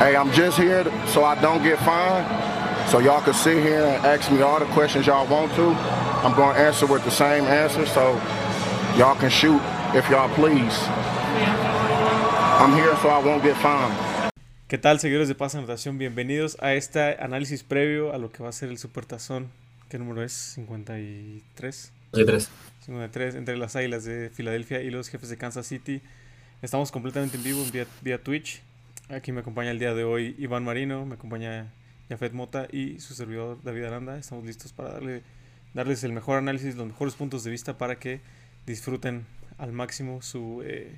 Hey, I'm just here so I don't get fined. So y'all can sit here and ask me all the questions y'all want to. I'm going to answer with the same answer. So y'all can shoot if y'all please. I'm here so I won't get fined. ¿Qué tal, seguidores de Paz Anotación? Bienvenidos a este análisis previo a lo que va a ser el Supertazón. ¿Qué número es? 53. 53. 53 entre las Águilas de Filadelfia y los Jefes de Kansas City. Estamos completamente en vivo vía, vía Twitch. Aquí me acompaña el día de hoy Iván Marino, me acompaña Jafet Mota y su servidor David Aranda. Estamos listos para darle, darles el mejor análisis, los mejores puntos de vista para que disfruten al máximo su, eh,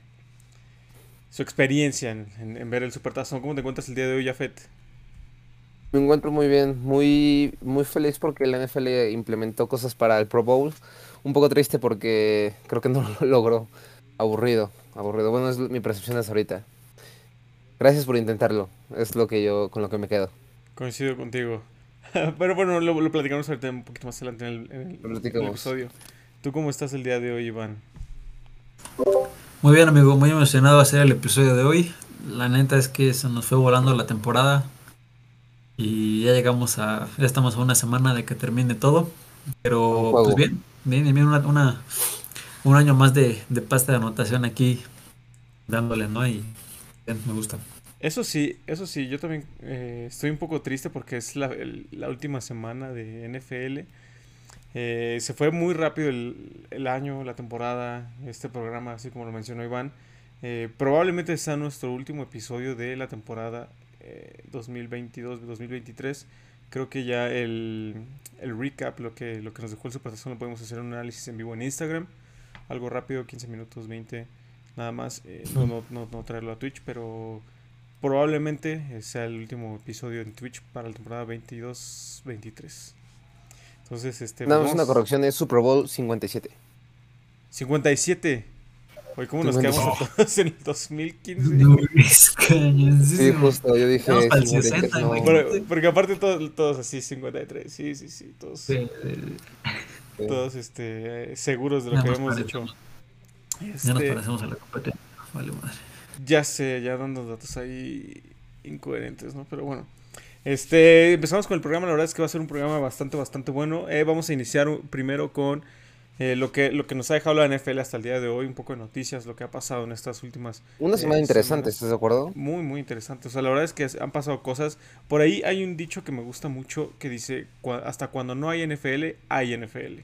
su experiencia en, en- ver el Supertazón. ¿Cómo te encuentras el día de hoy, Jafet? Me encuentro muy bien, muy, muy feliz porque la NFL implementó cosas para el Pro Bowl. Un poco triste porque creo que no lo logró. Aburrido, aburrido. Bueno, es mi percepción es ahorita. Gracias por intentarlo. Es lo que yo, con lo que me quedo. Coincido contigo. Pero bueno, lo, lo platicamos ahorita un poquito más adelante en el, en el- episodio. ¿Tú cómo estás el día de hoy, Iván? Muy bien, amigo, muy emocionado de hacer el episodio de hoy. La neta es que se nos fue volando la temporada y ya llegamos a, ya estamos a una semana de que termine todo. Pero pues bien, bien, bien, una, una- un año más de, de pasta de anotación aquí dándole, ¿no? Y bien, me gusta. Eso sí, eso sí, yo también eh, estoy un poco triste porque es la, la última semana de NFL. Eh, se fue muy rápido el, el año, la temporada, este programa, así como lo mencionó Iván. Eh, probablemente sea nuestro último episodio de la temporada eh, 2022-2023. Creo que ya el, el recap, lo que, lo que nos dejó el Supertazón, lo podemos hacer un análisis en vivo en Instagram. Algo rápido, 15 minutos, 20, nada más. eh, no, no, no, no traerlo a Twitch, pero probablemente sea el último episodio en Twitch para la temporada 22-23. Entonces, este. Nada más una corrección, es Super Bowl 57. 57. Oye, ¿cómo nos 57. quedamos a todos en el 2015? Es cañoncísimo. Sí, justo, yo dije Vamos para el 57, 60, no. Pero- porque aparte todos, todos así, 53. Sí, sí, sí. Todos, Sí, todos este, seguros de lo Ya que habíamos dicho. ya nos Este, parecemos a la competencia. Vale, madre. Ya sé, ya dando datos ahí incoherentes, ¿no? Pero bueno. Este, empezamos con el programa, la verdad es que va a ser un programa bastante, bastante bueno. Eh, vamos a iniciar primero con eh, lo, que, lo que nos ha dejado la NFL hasta el día de hoy, un poco de noticias, lo que ha pasado en estas últimas Una Eh, semana interesante. ¿estás de acuerdo? muy, muy interesante. O sea, la verdad es que han pasado cosas. Por ahí hay un dicho que me gusta mucho que dice, "Cua- hasta cuando no hay NFL, hay NFL.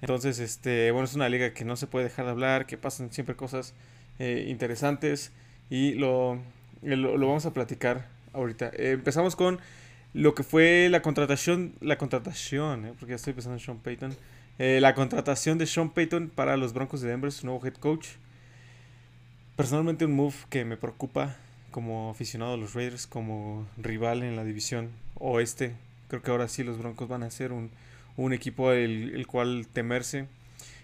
Entonces, este, bueno, es una liga que no se puede dejar de hablar, que pasan siempre cosas eh, interesantes y lo, eh, lo, lo vamos a platicar ahorita. Eh, empezamos con lo que fue la contratación, la contratación, porque ya estoy pensando en Sean Payton, la contratación de Sean Payton para los Broncos de Denver, su nuevo head coach. Personalmente un move que me preocupa como aficionado a los Raiders, como rival en la división oeste. Creo que ahora sí los Broncos van a ser un, un equipo el, el cual temerse.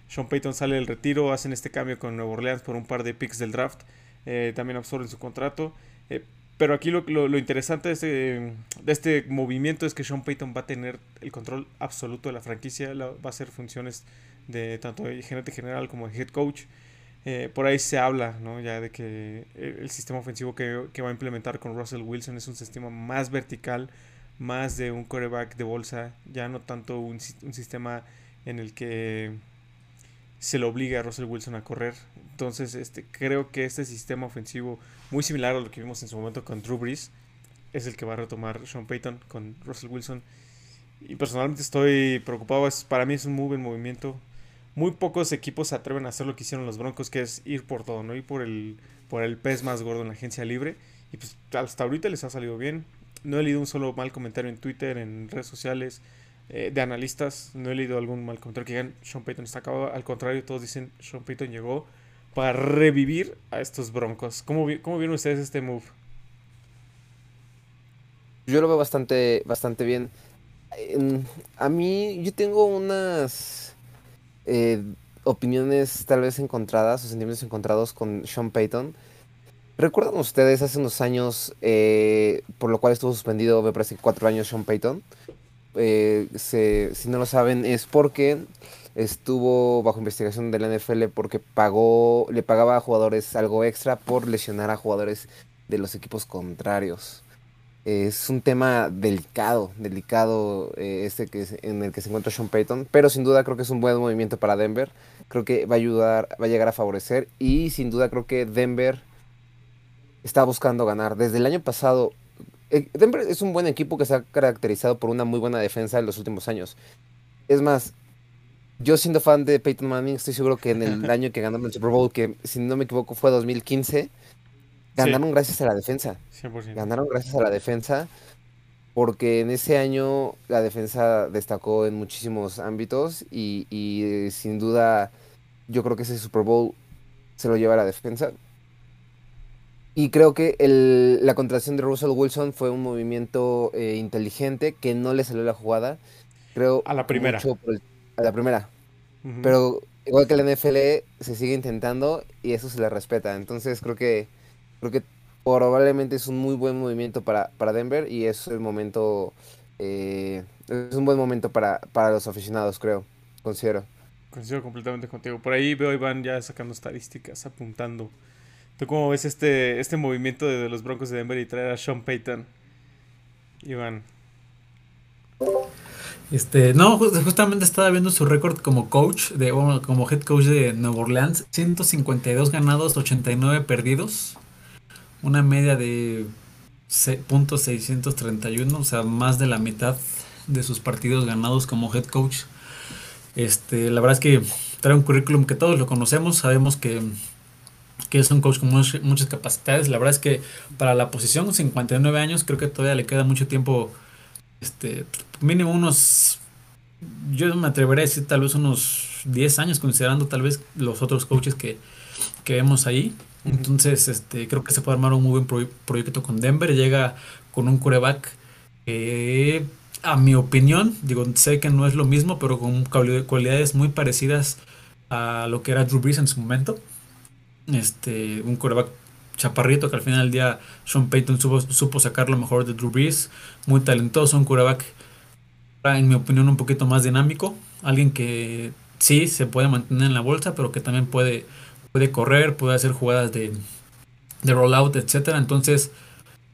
Sean Payton sale del retiro, hacen este cambio con Nueva Orleans por un par de picks del draft. eh, también absorben su contrato. eh, pero aquí lo, lo- interesante de este, de este movimiento es que Sean Payton va a tener el control absoluto de la franquicia. va a hacer funciones de tanto de gerente general como de head coach. Eh, por ahí se habla, ¿no? Ya de que el, sistema ofensivo que, que va a implementar con Russell Wilson es un sistema más vertical, más de un quarterback de bolsa, ya no tanto un, un sistema en el que se le obliga a Russell Wilson a correr. Entonces, este, creo que este sistema ofensivo, muy similar a lo que vimos en su momento con Drew Brees, es el que va a retomar Sean Payton con Russell Wilson. Y personalmente estoy preocupado, es, para mí es un move en movimiento. Muy pocos equipos se atreven a hacer lo que hicieron los Broncos, que es ir por todo, ¿no? Ir por el, por el pez más gordo en la agencia libre. Y pues hasta ahorita les ha salido bien. No he leído un solo mal comentario en Twitter, en redes sociales, eh, de analistas. No he leído algún mal comentario que digan Sean Payton está acabado. Al contrario, todos dicen Sean Payton llegó para revivir a estos Broncos. ¿Cómo, cómo vieron ustedes este move? Yo lo veo bastante, bastante bien. En- a mí, yo tengo unas eh, opiniones tal vez encontradas o sentimientos encontrados con Sean Payton. ¿Recuerdan ustedes hace unos años eh, por lo cual estuvo suspendido, me parece cuatro años Sean Payton? Eh, si no lo saben, es porque estuvo bajo investigación de la NFL porque pagó, le pagaba a jugadores algo extra por lesionar a jugadores de los equipos contrarios. Es un tema delicado, delicado eh, este que es- en el que se encuentra Sean Payton, pero sin duda creo que es un buen movimiento para Denver. Creo que va a ayudar, va a llegar a favorecer y sin duda creo que Denver está buscando ganar. Desde el año pasado, Denver es un buen equipo que se ha caracterizado por una muy buena defensa en los últimos años. Es más, yo siendo fan de Peyton Manning, estoy seguro que en el año que ganaron el Super Bowl, que si no me equivoco fue 2015, ganaron gracias a la defensa. 100%. Ganaron gracias a la defensa, porque en ese año la defensa destacó en muchísimos ámbitos y, y, eh, sin duda yo creo que ese Super Bowl se lo lleva la defensa. Y creo que el- la contratación de Russell Wilson fue un movimiento eh, inteligente que no le salió la jugada. Creo A la primera. el- a la primera. Pero igual que la NFL se sigue intentando y eso se le respeta. Entonces creo que creo que probablemente es un muy buen movimiento para, para Denver y es el momento eh, es un buen momento para, para los aficionados, creo, considero. Coincido completamente contigo. Por ahí veo a Iván ya sacando estadísticas, apuntando. ¿Tú cómo ves este, este movimiento de, los Broncos de Denver y traer a Sean Payton? Iván. Este, no, ju- justamente estaba viendo su récord como coach, de, como head coach de Nueva Orleans. 152 ganados, 89 perdidos. Una media de se- punto .631, o sea, más de la mitad de sus partidos ganados como head coach. Este, la verdad es que trae un currículum que todos lo conocemos, sabemos que, que es un coach con much- muchas capacidades. La verdad es que para la posición, 59 años, creo que todavía le queda mucho tiempo este, mínimo unos, yo me atrevería a decir tal vez unos 10 años, considerando tal vez los otros coaches que, que vemos ahí. Entonces, este, creo que se puede armar un muy buen proy- proyecto con Denver. Llega con un coreback que, a mi opinión, digo, sé que no es lo mismo, pero con cuali- cualidades muy parecidas a lo que era Drew Brees en su momento. Este, un coreback chaparrito que al final del día Sean Payton supo, supo sacar lo mejor de Drew Brees, muy talentoso, un quarterback en mi opinión un poquito más dinámico, alguien que sí se puede mantener en la bolsa, pero que también puede, puede correr, puede hacer jugadas de, de rollout, etcétera. Entonces,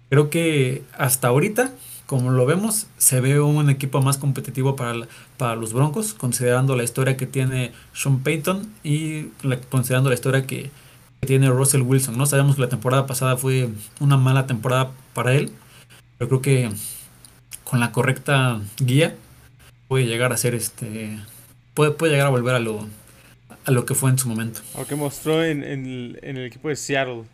creo que hasta ahorita, como lo vemos, se ve un equipo más competitivo para, para los Broncos, considerando la historia que tiene Sean Payton y considerando la historia que, que tiene Russell Wilson, ¿no? Sabemos que la temporada pasada fue una mala temporada para él, pero creo que con la correcta guía puede llegar a ser este puede, puede llegar a volver a lo a lo que fue en su momento. Lo que mostró en, en el, en el equipo de Seattle.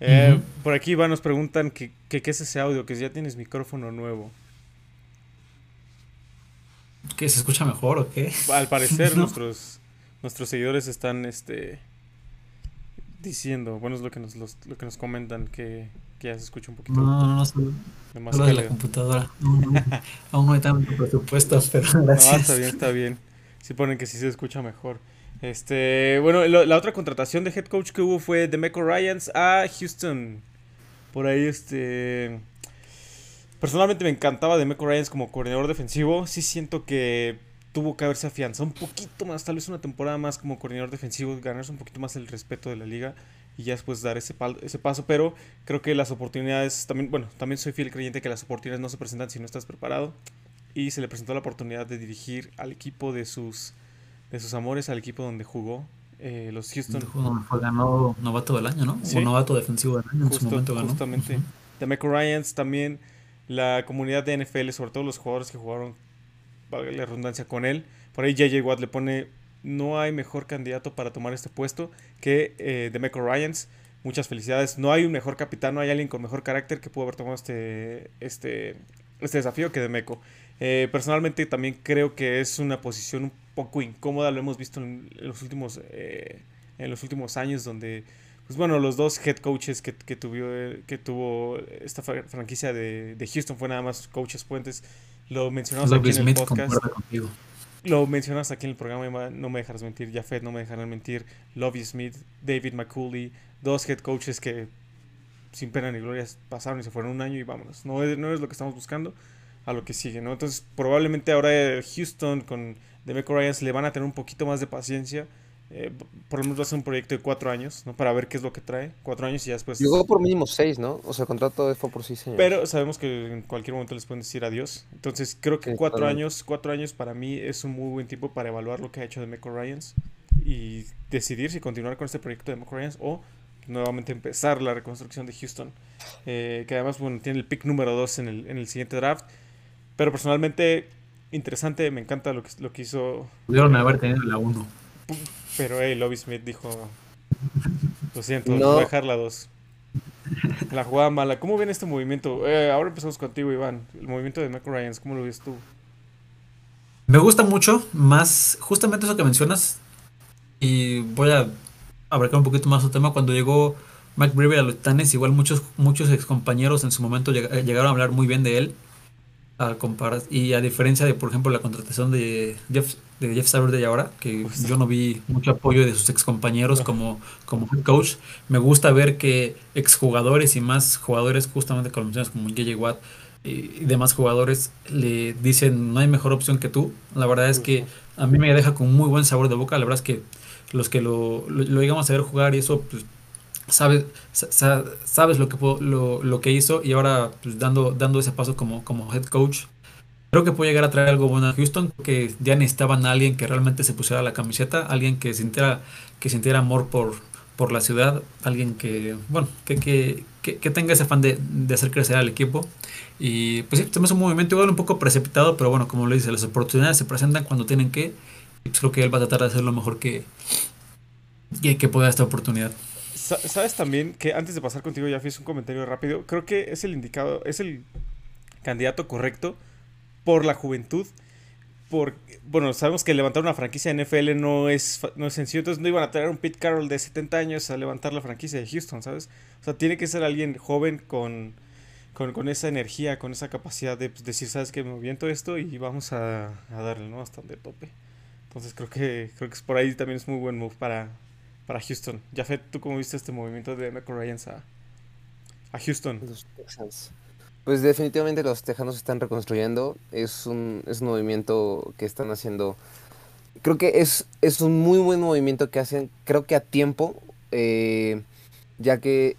Eh. Por aquí Iván nos preguntan que, que qué es ese audio, que ya tienes micrófono nuevo. ¿Qué se escucha mejor o qué? Al parecer No. nuestros, nuestros seguidores están este diciendo, bueno es lo que nos, los- lo que nos comentan, que, que ya se escucha un poquito No, no, no, solo, de más solo de la computadora. No, no, aún no hay tanto presupuesto, pero No, gracias. está bien, está bien. Sí ponen que sí se escucha mejor. Este, bueno, lo- la otra contratación de head coach que hubo fue de Meco Ryans a Houston. Por ahí, este. Personalmente me encantaba de Meco Ryans como coordinador defensivo. Sí siento que tuvo que haberse afianzado un poquito más, tal vez una temporada más como coordinador defensivo, ganarse un poquito más el respeto de la liga y ya después dar ese, pal- ese paso. Pero creo que las oportunidades también, bueno, también soy fiel creyente que las oportunidades no se presentan si no estás preparado y se le presentó la oportunidad de dirigir al equipo de sus de sus amores, al equipo donde jugó eh, los Houston. Fue, ganó novato del año, ¿no? Sí. O novato defensivo del año en su Justo- momento ganó. justamente. De Meco Ryans también la comunidad de NFL, sobre todo los jugadores que jugaron, valga la redundancia, con él. Por ahí JJ Watt le pone, no hay mejor candidato para tomar este puesto que eh, de Meco Ryans. Muchas felicidades. No hay un mejor capitán, no hay alguien con mejor carácter que pudo haber tomado este, este, este desafío que de Meco. Eh, personalmente también creo que es una posición un poco incómoda, lo hemos visto en, los últimos eh, en los últimos años donde pues bueno, los dos head coaches que, que, tuvo, que tuvo esta fra- franquicia de, de Houston fue nada más coaches puentes. Lo mencionamos aquí en el Smith podcast. contigo. Lo mencionas aquí en el programa, no me dejarás mentir. Jafet, no me dejarán mentir. Lovie Smith, David McCooley, dos head coaches que sin pena ni gloria pasaron y se fueron un año y vámonos. No es, no es lo que estamos buscando a lo que sigue, ¿no? Entonces, probablemente ahora Houston con Demeco Ryans le van a tener un poquito más de paciencia eh, por lo menos va a ser un proyecto de cuatro años, ¿no? Para ver qué es lo que trae. Cuatro años y ya después. Llegó por mínimo seis, ¿no? O sea, el contrato fue por seis años. Pero sabemos que en cualquier momento les pueden decir adiós. Entonces creo que cuatro años, cuatro años para mí es un muy buen tiempo para evaluar lo que ha hecho de Meco Ryans y decidir si continuar con este proyecto de Meco Ryans o nuevamente empezar la reconstrucción de Houston. Eh, que además, bueno, tiene el pick número dos en el, en el siguiente draft. Pero personalmente, interesante, me encanta lo que, lo que hizo. Pudieron haber tenido la 1. Pero, hey, Lobby Smith dijo: Lo siento, no. voy a dejar la 2. La jugada mala. ¿Cómo viene este movimiento? Eh, ahora empezamos contigo, Iván. El movimiento de Michael Ryans, ¿cómo lo ves tú? Me gusta mucho, más justamente eso que mencionas. Y voy a abarcar un poquito más su tema. Cuando llegó Mike Brewer a los Titanes, igual muchos, muchos ex compañeros en su momento llegaron a hablar muy bien de él comparar y a diferencia de por ejemplo la contratación de Jeff de Jeff Saturday ahora que yo no vi mucho apoyo de sus ex compañeros como como head coach. Me gusta ver que exjugadores y más jugadores justamente como como JJ Watt y demás jugadores le dicen no hay mejor opción que tú la verdad es que a mí me deja con muy buen sabor de boca. La verdad es que los que lo, lo, lo llegamos a ver jugar y eso pues sabes, sabes lo que, lo, lo, que hizo y ahora pues, dando, dando ese paso como, como head coach. Creo que puede llegar a traer algo bueno a Houston, que ya necesitaban a alguien que realmente se pusiera la camiseta, alguien que sintiera, que sintiera amor por, por la ciudad, alguien que, bueno, que, que, que, tenga ese afán de, de, hacer crecer al equipo. Y pues sí, tenemos un movimiento igual un poco precipitado, pero bueno, como le dice, las oportunidades se presentan cuando tienen que. Y pues creo que él va a tratar de hacer lo mejor que, que, que pueda esta oportunidad. Sabes también que antes de pasar contigo, ya fiz un comentario rápido. Creo que es el indicado, es el candidato correcto por la juventud. Por, bueno, sabemos que levantar una franquicia de NFL no es, no es sencillo, entonces no iban a traer un Pete Carroll de 70 años a levantar la franquicia de Houston, ¿sabes? O sea, tiene que ser alguien joven con, con, con esa energía, con esa capacidad de pues, decir, ¿sabes qué? Me viento esto y vamos a, a darle, ¿no? Hasta donde tope. Entonces creo que, creo que por ahí también es muy buen move para, para Houston. Jafet, ¿tú cómo viste este movimiento de Michael Ryans a, a Houston? Los Texans. Pues definitivamente los Tejanos están reconstruyendo. Es un, es un movimiento que están haciendo. Creo que es, es un muy buen movimiento que hacen, creo que a tiempo, eh, ya que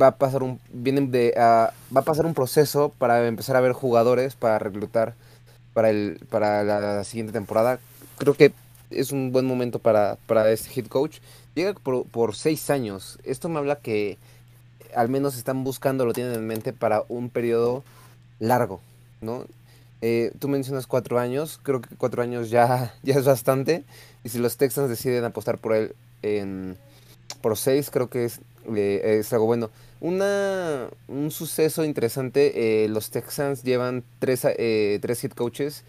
va a pasar un vienen de va a pasar un proceso para empezar a ver jugadores para reclutar para el para la siguiente temporada. Creo que es un buen momento para, para este head coach Llega por, seis años. Esto me habla que al menos están buscando, lo tienen en mente para un periodo largo, ¿no? Eh, tú mencionas cuatro años, creo que cuatro años ya, ya es bastante. Y si los Texans deciden apostar por él en, por seis, creo que es, eh, es algo bueno. Una, un suceso interesante, eh, los Texans llevan tres, tres hit coaches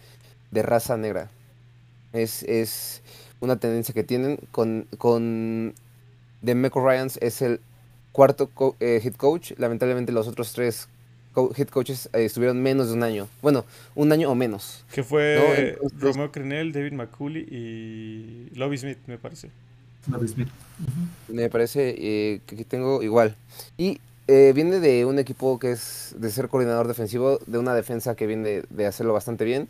de raza negra. Es, es, una tendencia que tienen con, con Demeco Ryans es el cuarto eh, hit coach. Lamentablemente los otros tres hit coaches eh, estuvieron menos de un año. Bueno, un año o menos. Que fue Romeo Crenel, David McCulley y Lobby Smith, me parece. Lobby Smith. Me parece eh, que tengo igual. Y viene de un equipo que es de ser coordinador defensivo, de una defensa que viene de hacerlo bastante bien,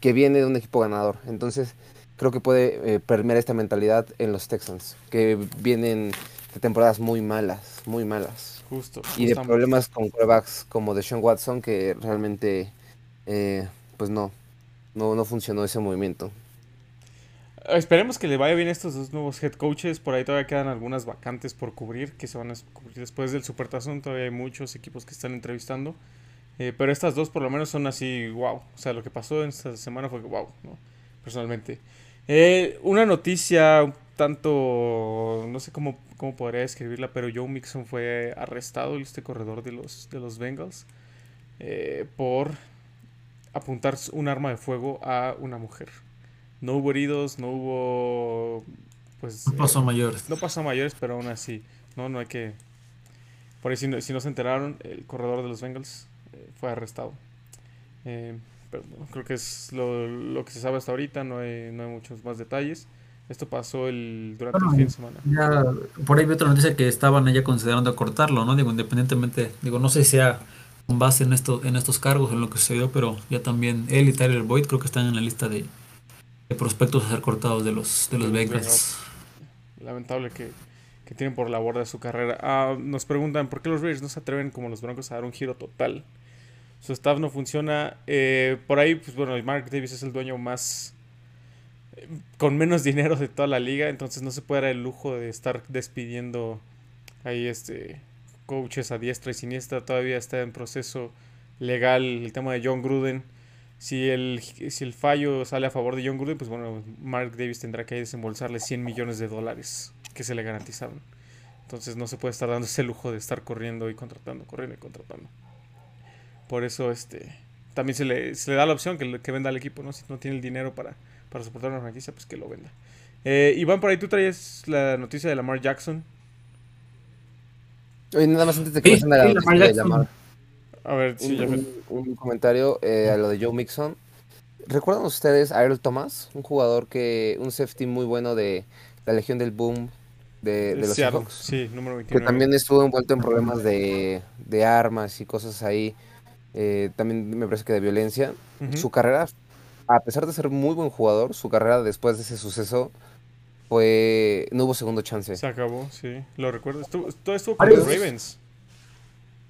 que viene de un equipo ganador. Entonces, creo que puede eh, permear esta mentalidad en los Texans, que vienen de temporadas muy malas, muy malas. Justo. Y de problemas con quarterbacks como de Sean Watson, que realmente, eh, pues no, no, no funcionó ese movimiento. Esperemos que le vaya bien a estos dos nuevos head coaches. Por ahí todavía quedan algunas vacantes por cubrir, que se van a cubrir después del Supertazón. Todavía hay muchos equipos que están entrevistando. Eh, pero estas dos por lo menos son así, wow. O sea, lo que pasó en esta semana fue wow, ¿no? Personalmente. Eh, una noticia un tanto, no sé cómo, cómo podría describirla, pero Joe Mixon fue arrestado, este corredor de los, de los Bengals, eh, por apuntar un arma de fuego a una mujer. No hubo heridos, no hubo... Pues, no pasó mayores. No pasó mayores, pero aún así, no, no hay que... Por ahí si no, si no se enteraron, el corredor de los Bengals eh, fue arrestado. Eh, creo que es lo, que se sabe hasta ahorita, no hay, no hay muchos más detalles. Esto pasó el, durante el fin de semana. Ya, por ahí vi otra noticia que estaban ya considerando cortarlo, ¿no? Digo, independientemente, digo, no sé si sea con base en, esto, en estos cargos, en lo que sucedió, pero ya también él y Tyler Boyd creo que están en la lista de, prospectos a ser cortados de los, de los Bengals. lamentable que, que tienen por la borda de su carrera. Ah, nos preguntan por qué los Raiders no se atreven como los Broncos a dar un giro total. Su staff no funciona. Eh, por ahí, pues bueno, Mark Davis es el dueño más con menos dinero de toda la liga, entonces no se puede dar el lujo de estar despidiendo ahí este coaches a diestra y siniestra. Todavía está en proceso legal el tema de John Gruden. Si el, si el fallo sale a favor de John Gruden, pues bueno, Mark Davis tendrá que desembolsarle 100 millones de dólares que se le garantizaron. Entonces no se puede estar dando ese lujo de estar corriendo y contratando, corriendo y contratando. Por eso este también se le, se le da la opción que, que, venda al equipo, ¿no? Si no tiene el dinero para, para soportar una franquicia, pues que lo venda. Eh, Iván, por ahí tú traes la noticia de Lamar Jackson. Oye, nada más antes de que Sí, a la sí, noticia Lamar de. Lamar, A ver, sí, un, ya me- un- un comentario eh, a lo de Joe Mixon. ¿Recuerdan ustedes a Earl Thomas? Un jugador que, un safety muy bueno de la Legión del Boom de, de los Seattle, Seahawks. sí, número Que 29. también estuvo envuelto en problemas de, de armas y cosas ahí. Eh, también me parece que de violencia. Su carrera, a pesar de ser muy buen jugador, su carrera después de ese suceso fue. No hubo segundo chance. Se acabó, sí, lo recuerdo. Estuvo, todo estuvo con los Ravens.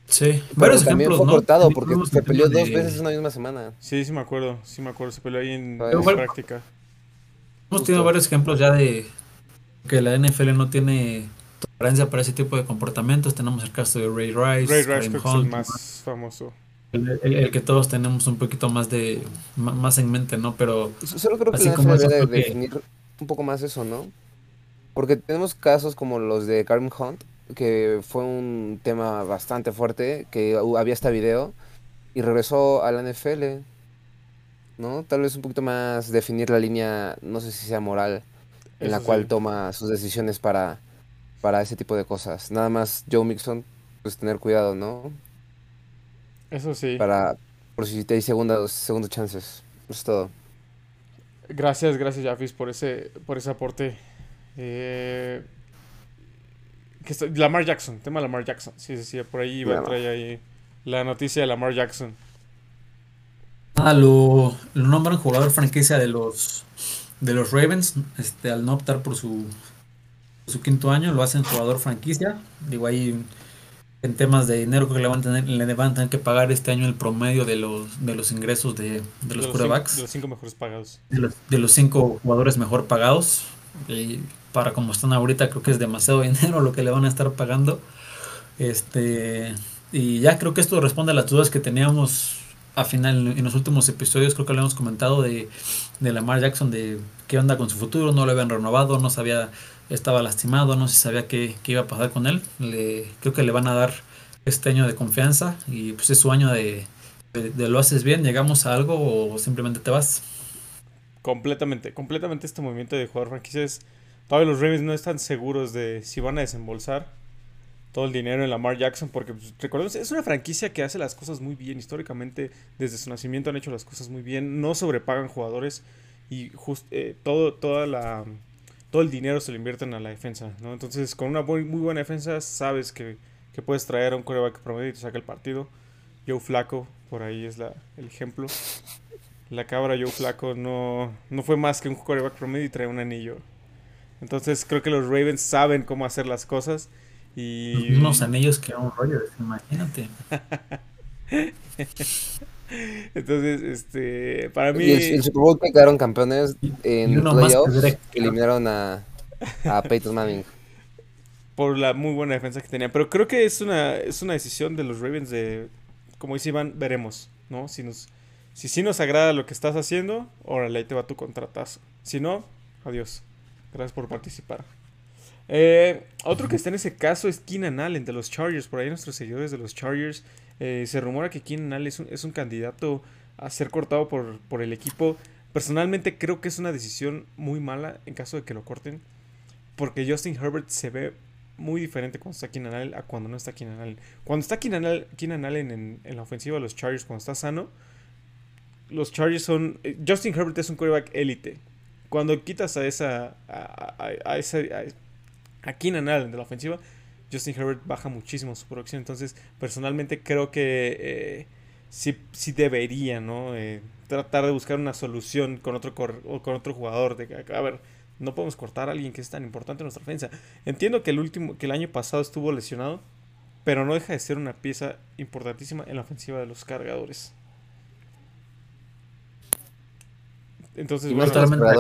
Sí, Pero varios también ejemplos, fue ¿no? cortado porque se el peleó dos de- veces en una misma semana. Sí, sí me acuerdo, sí me acuerdo. Se peleó ahí en, práctica. Hemos tenido Justo. varios ejemplos ya de que la NFL no tiene tolerancia para ese tipo de comportamientos. Tenemos el caso de Ray Rice, Ray Rice es el más famoso. El, el- el que todos tenemos un poquito más de más en mente, ¿no? Pero Solo creo que Así la como eso, que- definir un poco más eso, ¿no? Porque tenemos casos como los de Karim Hunt, que fue un tema bastante fuerte, que había este video y regresó a la NFL, ¿no? Tal vez un poquito más definir la línea, no sé si sea moral, en la cual toma sus decisiones para, para ese tipo de cosas. Nada más Joe Mixon, pues tener cuidado, ¿no? Eso sí. Para, por si te hay segundas, segundas chances. Eso es todo. Gracias, gracias, Jafis, por ese, por ese aporte. Eh, que Lamar Jackson, tema de Lamar Jackson. Sí, sí, sí, por ahí iba a traer ahí la noticia de Lamar Jackson. nada, lo, lo nombran jugador franquicia de los de los Ravens, este, al no optar por su su quinto año, lo hacen jugador franquicia. Digo, ahí en temas de dinero creo que le van a tener, le van a tener que pagar este año el promedio de los de los ingresos de, de los quarterbacks. de los cinco mejores pagados. de los, de los cinco jugadores mejor pagados. Y para como están ahorita, creo que es demasiado dinero lo que le van a estar pagando. Este, y ya creo que esto responde a las dudas que teníamos a final en los últimos episodios. Creo que lo hemos comentado de, de Lamar Jackson, de qué onda con su futuro. No lo habían renovado, no sabía, estaba lastimado, no se sabía qué, qué iba a pasar con él. Le, creo que le van a dar este año de confianza y pues es su año de, de, lo haces bien, llegamos a algo o simplemente te vas. Completamente, completamente este movimiento de jugador franquicia es... Todavía los Ravens no están seguros de si van a desembolsar todo el dinero en Lamar Jackson, porque pues, recordemos, es una franquicia que hace las cosas muy bien. Históricamente, desde su nacimiento han hecho las cosas muy bien, no sobrepagan jugadores y just- eh, todo, toda la, todo el dinero se lo invierten a la defensa, ¿no? Entonces, con una muy, muy buena defensa, sabes que, que puedes traer a un coreback promedio y te saca el partido. Joe Flaco, por ahí es la, el ejemplo. La cabra Joe Flaco no, no fue más que un coreback promedio y trae un anillo. Entonces creo que los Ravens saben cómo hacer las cosas y Unos anillos que un Rodgers, imagínate. entonces este para mí Y el, el Super Bowl que quedaron campeones en playoffs, eliminaron a, a Peyton Manning. por la muy buena defensa que tenían, pero creo que es una es una decisión de los Ravens de como dice Iván, veremos, ¿no? Si nos si sí nos agrada lo que estás haciendo, órale, ahí te va tu contratazo. Si no, adiós. Gracias por participar. Eh, otro que está en ese caso es Keenan Allen de los Chargers. Por ahí nuestros seguidores de los Chargers. eh, se rumora que Keenan Allen es un, es un candidato a ser cortado por, por el equipo. Personalmente creo que es una decisión muy mala en caso de que lo corten. Porque Justin Herbert se ve muy diferente cuando está Keenan Allen a cuando no está Keenan Allen. Cuando está Keenan Allen, Allen en, en la ofensiva de los Chargers, cuando está sano, los Chargers son... eh, Justin Herbert es un quarterback élite. Cuando quitas a esa... A, a, a esa a, Keenan Allen de la ofensiva, Justin Herbert baja muchísimo su producción. Entonces, personalmente creo que eh, sí, sí debería, ¿no? Eh, tratar de buscar una solución con otro, cor- o con otro jugador. De, que, a ver, No podemos cortar a alguien que es tan importante en nuestra defensa. Entiendo que el último, que el año pasado estuvo lesionado, pero no deja de ser una pieza importantísima en la ofensiva de los cargadores. Entonces, Y bueno,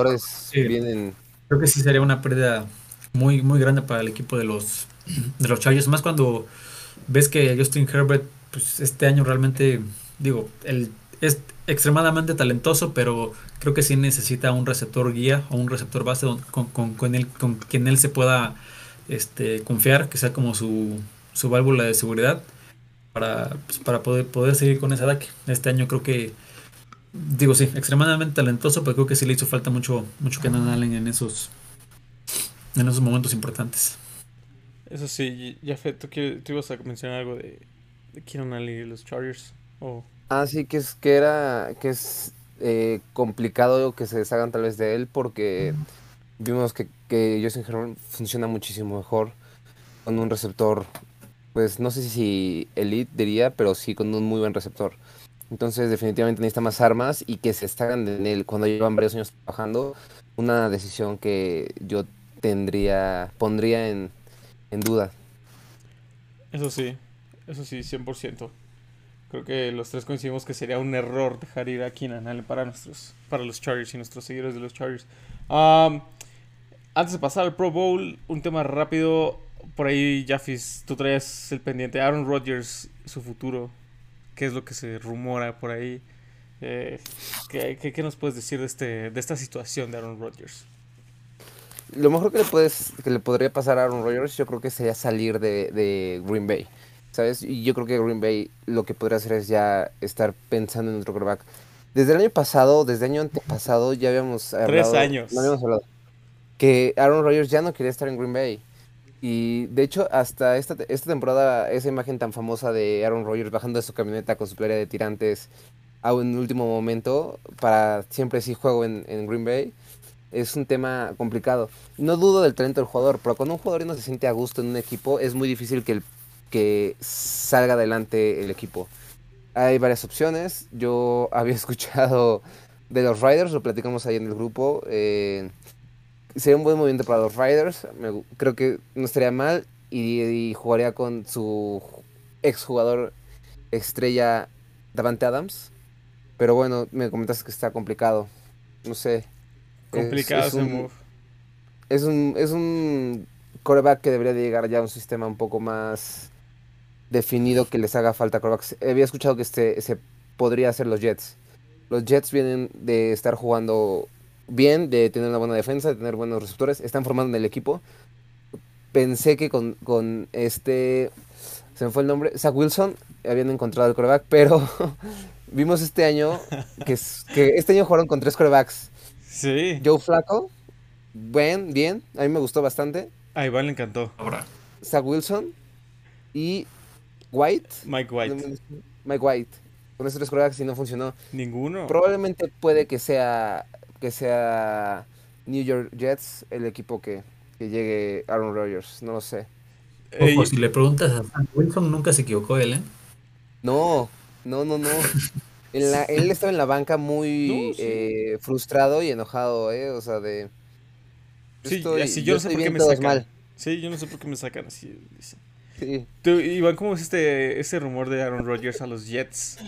los Sí. vienen. Creo que sí sería una pérdida muy, muy grande para el equipo de los, de los Chargers. Más cuando ves que Justin Herbert, pues este año realmente, digo, él es extremadamente talentoso, pero creo que sí necesita un receptor guía o un receptor base con, con, con él, con quien él se pueda este, confiar, que sea como su, su válvula de seguridad para, pues, para poder, poder seguir con ese ataque. Este año creo que Digo, sí, extremadamente talentoso, pero creo que sí le hizo falta mucho, mucho Kenan Allen en esos, en esos momentos importantes. eso sí, Jafet, ¿tú, quieres- tú ibas a mencionar algo de, de Keenan Allen y los Chargers? O Ah, sí, que es que era que es eh, complicado que se deshagan tal vez de él porque vimos que, que Justin Herbert funciona muchísimo mejor con un receptor, pues no sé si elite diría, pero sí con un muy buen receptor. Entonces definitivamente necesita más armas y que se deshagan de él cuando llevan varios años trabajando. Una decisión que yo tendría, pondría en, en duda. Eso sí, eso sí, 100%. Creo que los tres coincidimos que sería un error dejar ir a Keenan para, nuestros, para los Chargers y nuestros seguidores de los Chargers. Antes de pasar al Pro Bowl, un tema rápido. Por ahí, Jaffis, tú traías el pendiente. Aaron Rodgers, su futuro. ¿Qué es lo que se rumora por ahí? Eh, ¿qué, qué, qué nos puedes decir de, este, de esta situación de Aaron Rodgers? Lo mejor que le puedes, que le podría pasar a Aaron Rodgers, yo creo que sería salir de, de Green Bay. ¿Sabes? Y yo creo que Green Bay lo que podría hacer es ya estar pensando en otro quarterback. Desde el año pasado, desde el año antepasado, ya habíamos hablado. años. No habíamos hablado. Que Aaron Rodgers ya no quería estar en Green Bay. Y de hecho, hasta esta, esta temporada, esa imagen tan famosa de Aaron Rodgers bajando de su camioneta con su playa de tirantes a un último momento, para siempre sí juego en, en Green Bay, es un tema complicado. No dudo del talento del jugador, pero cuando un jugador no se siente a gusto en un equipo, es muy difícil que, que salga adelante el equipo. Hay varias opciones. Yo había escuchado de los Riders, lo platicamos ahí en el grupo. eh, sería un buen movimiento para los Riders. creo que no estaría mal. Y, y jugaría con su exjugador estrella Davante Adams. Pero bueno, me comentaste que está complicado. No sé. Complicado es ese un- move. es un, es un coreback que debería de llegar ya a un sistema un poco más definido que les haga falta corebacks. Había escuchado que este se podría hacer los Jets. Los Jets vienen de estar jugando bien, de tener una buena defensa, de tener buenos receptores, están formando en el equipo. Pensé que con, con este, se me fue el nombre, Zach Wilson, habían encontrado el coreback, pero vimos este año que, que este año jugaron con tres corebacks. Sí, Joe Flacco, buen, bien, a mí me gustó bastante. a Iván le encantó. Ahora, Zach Wilson y White. Mike White. Mike White. Con esos tres corebacks y no funcionó. Ninguno. Probablemente puede que sea que sea New York Jets el equipo que, que llegue Aaron Rodgers, no lo sé. Eh, ojo, si le preguntas a Sam Wilson, nunca se equivocó él, ¿eh? No, no, no, no. En la- él estaba en la banca muy No, sí. eh, frustrado y enojado, ¿eh? O sea, de... Sí, estoy- así yo no sé por qué me sacan. mal. Sí, yo no sé por qué me sacan así. dice. Sí. Tú, Iván, ¿cómo es este, ese rumor de Aaron Rodgers a los Jets?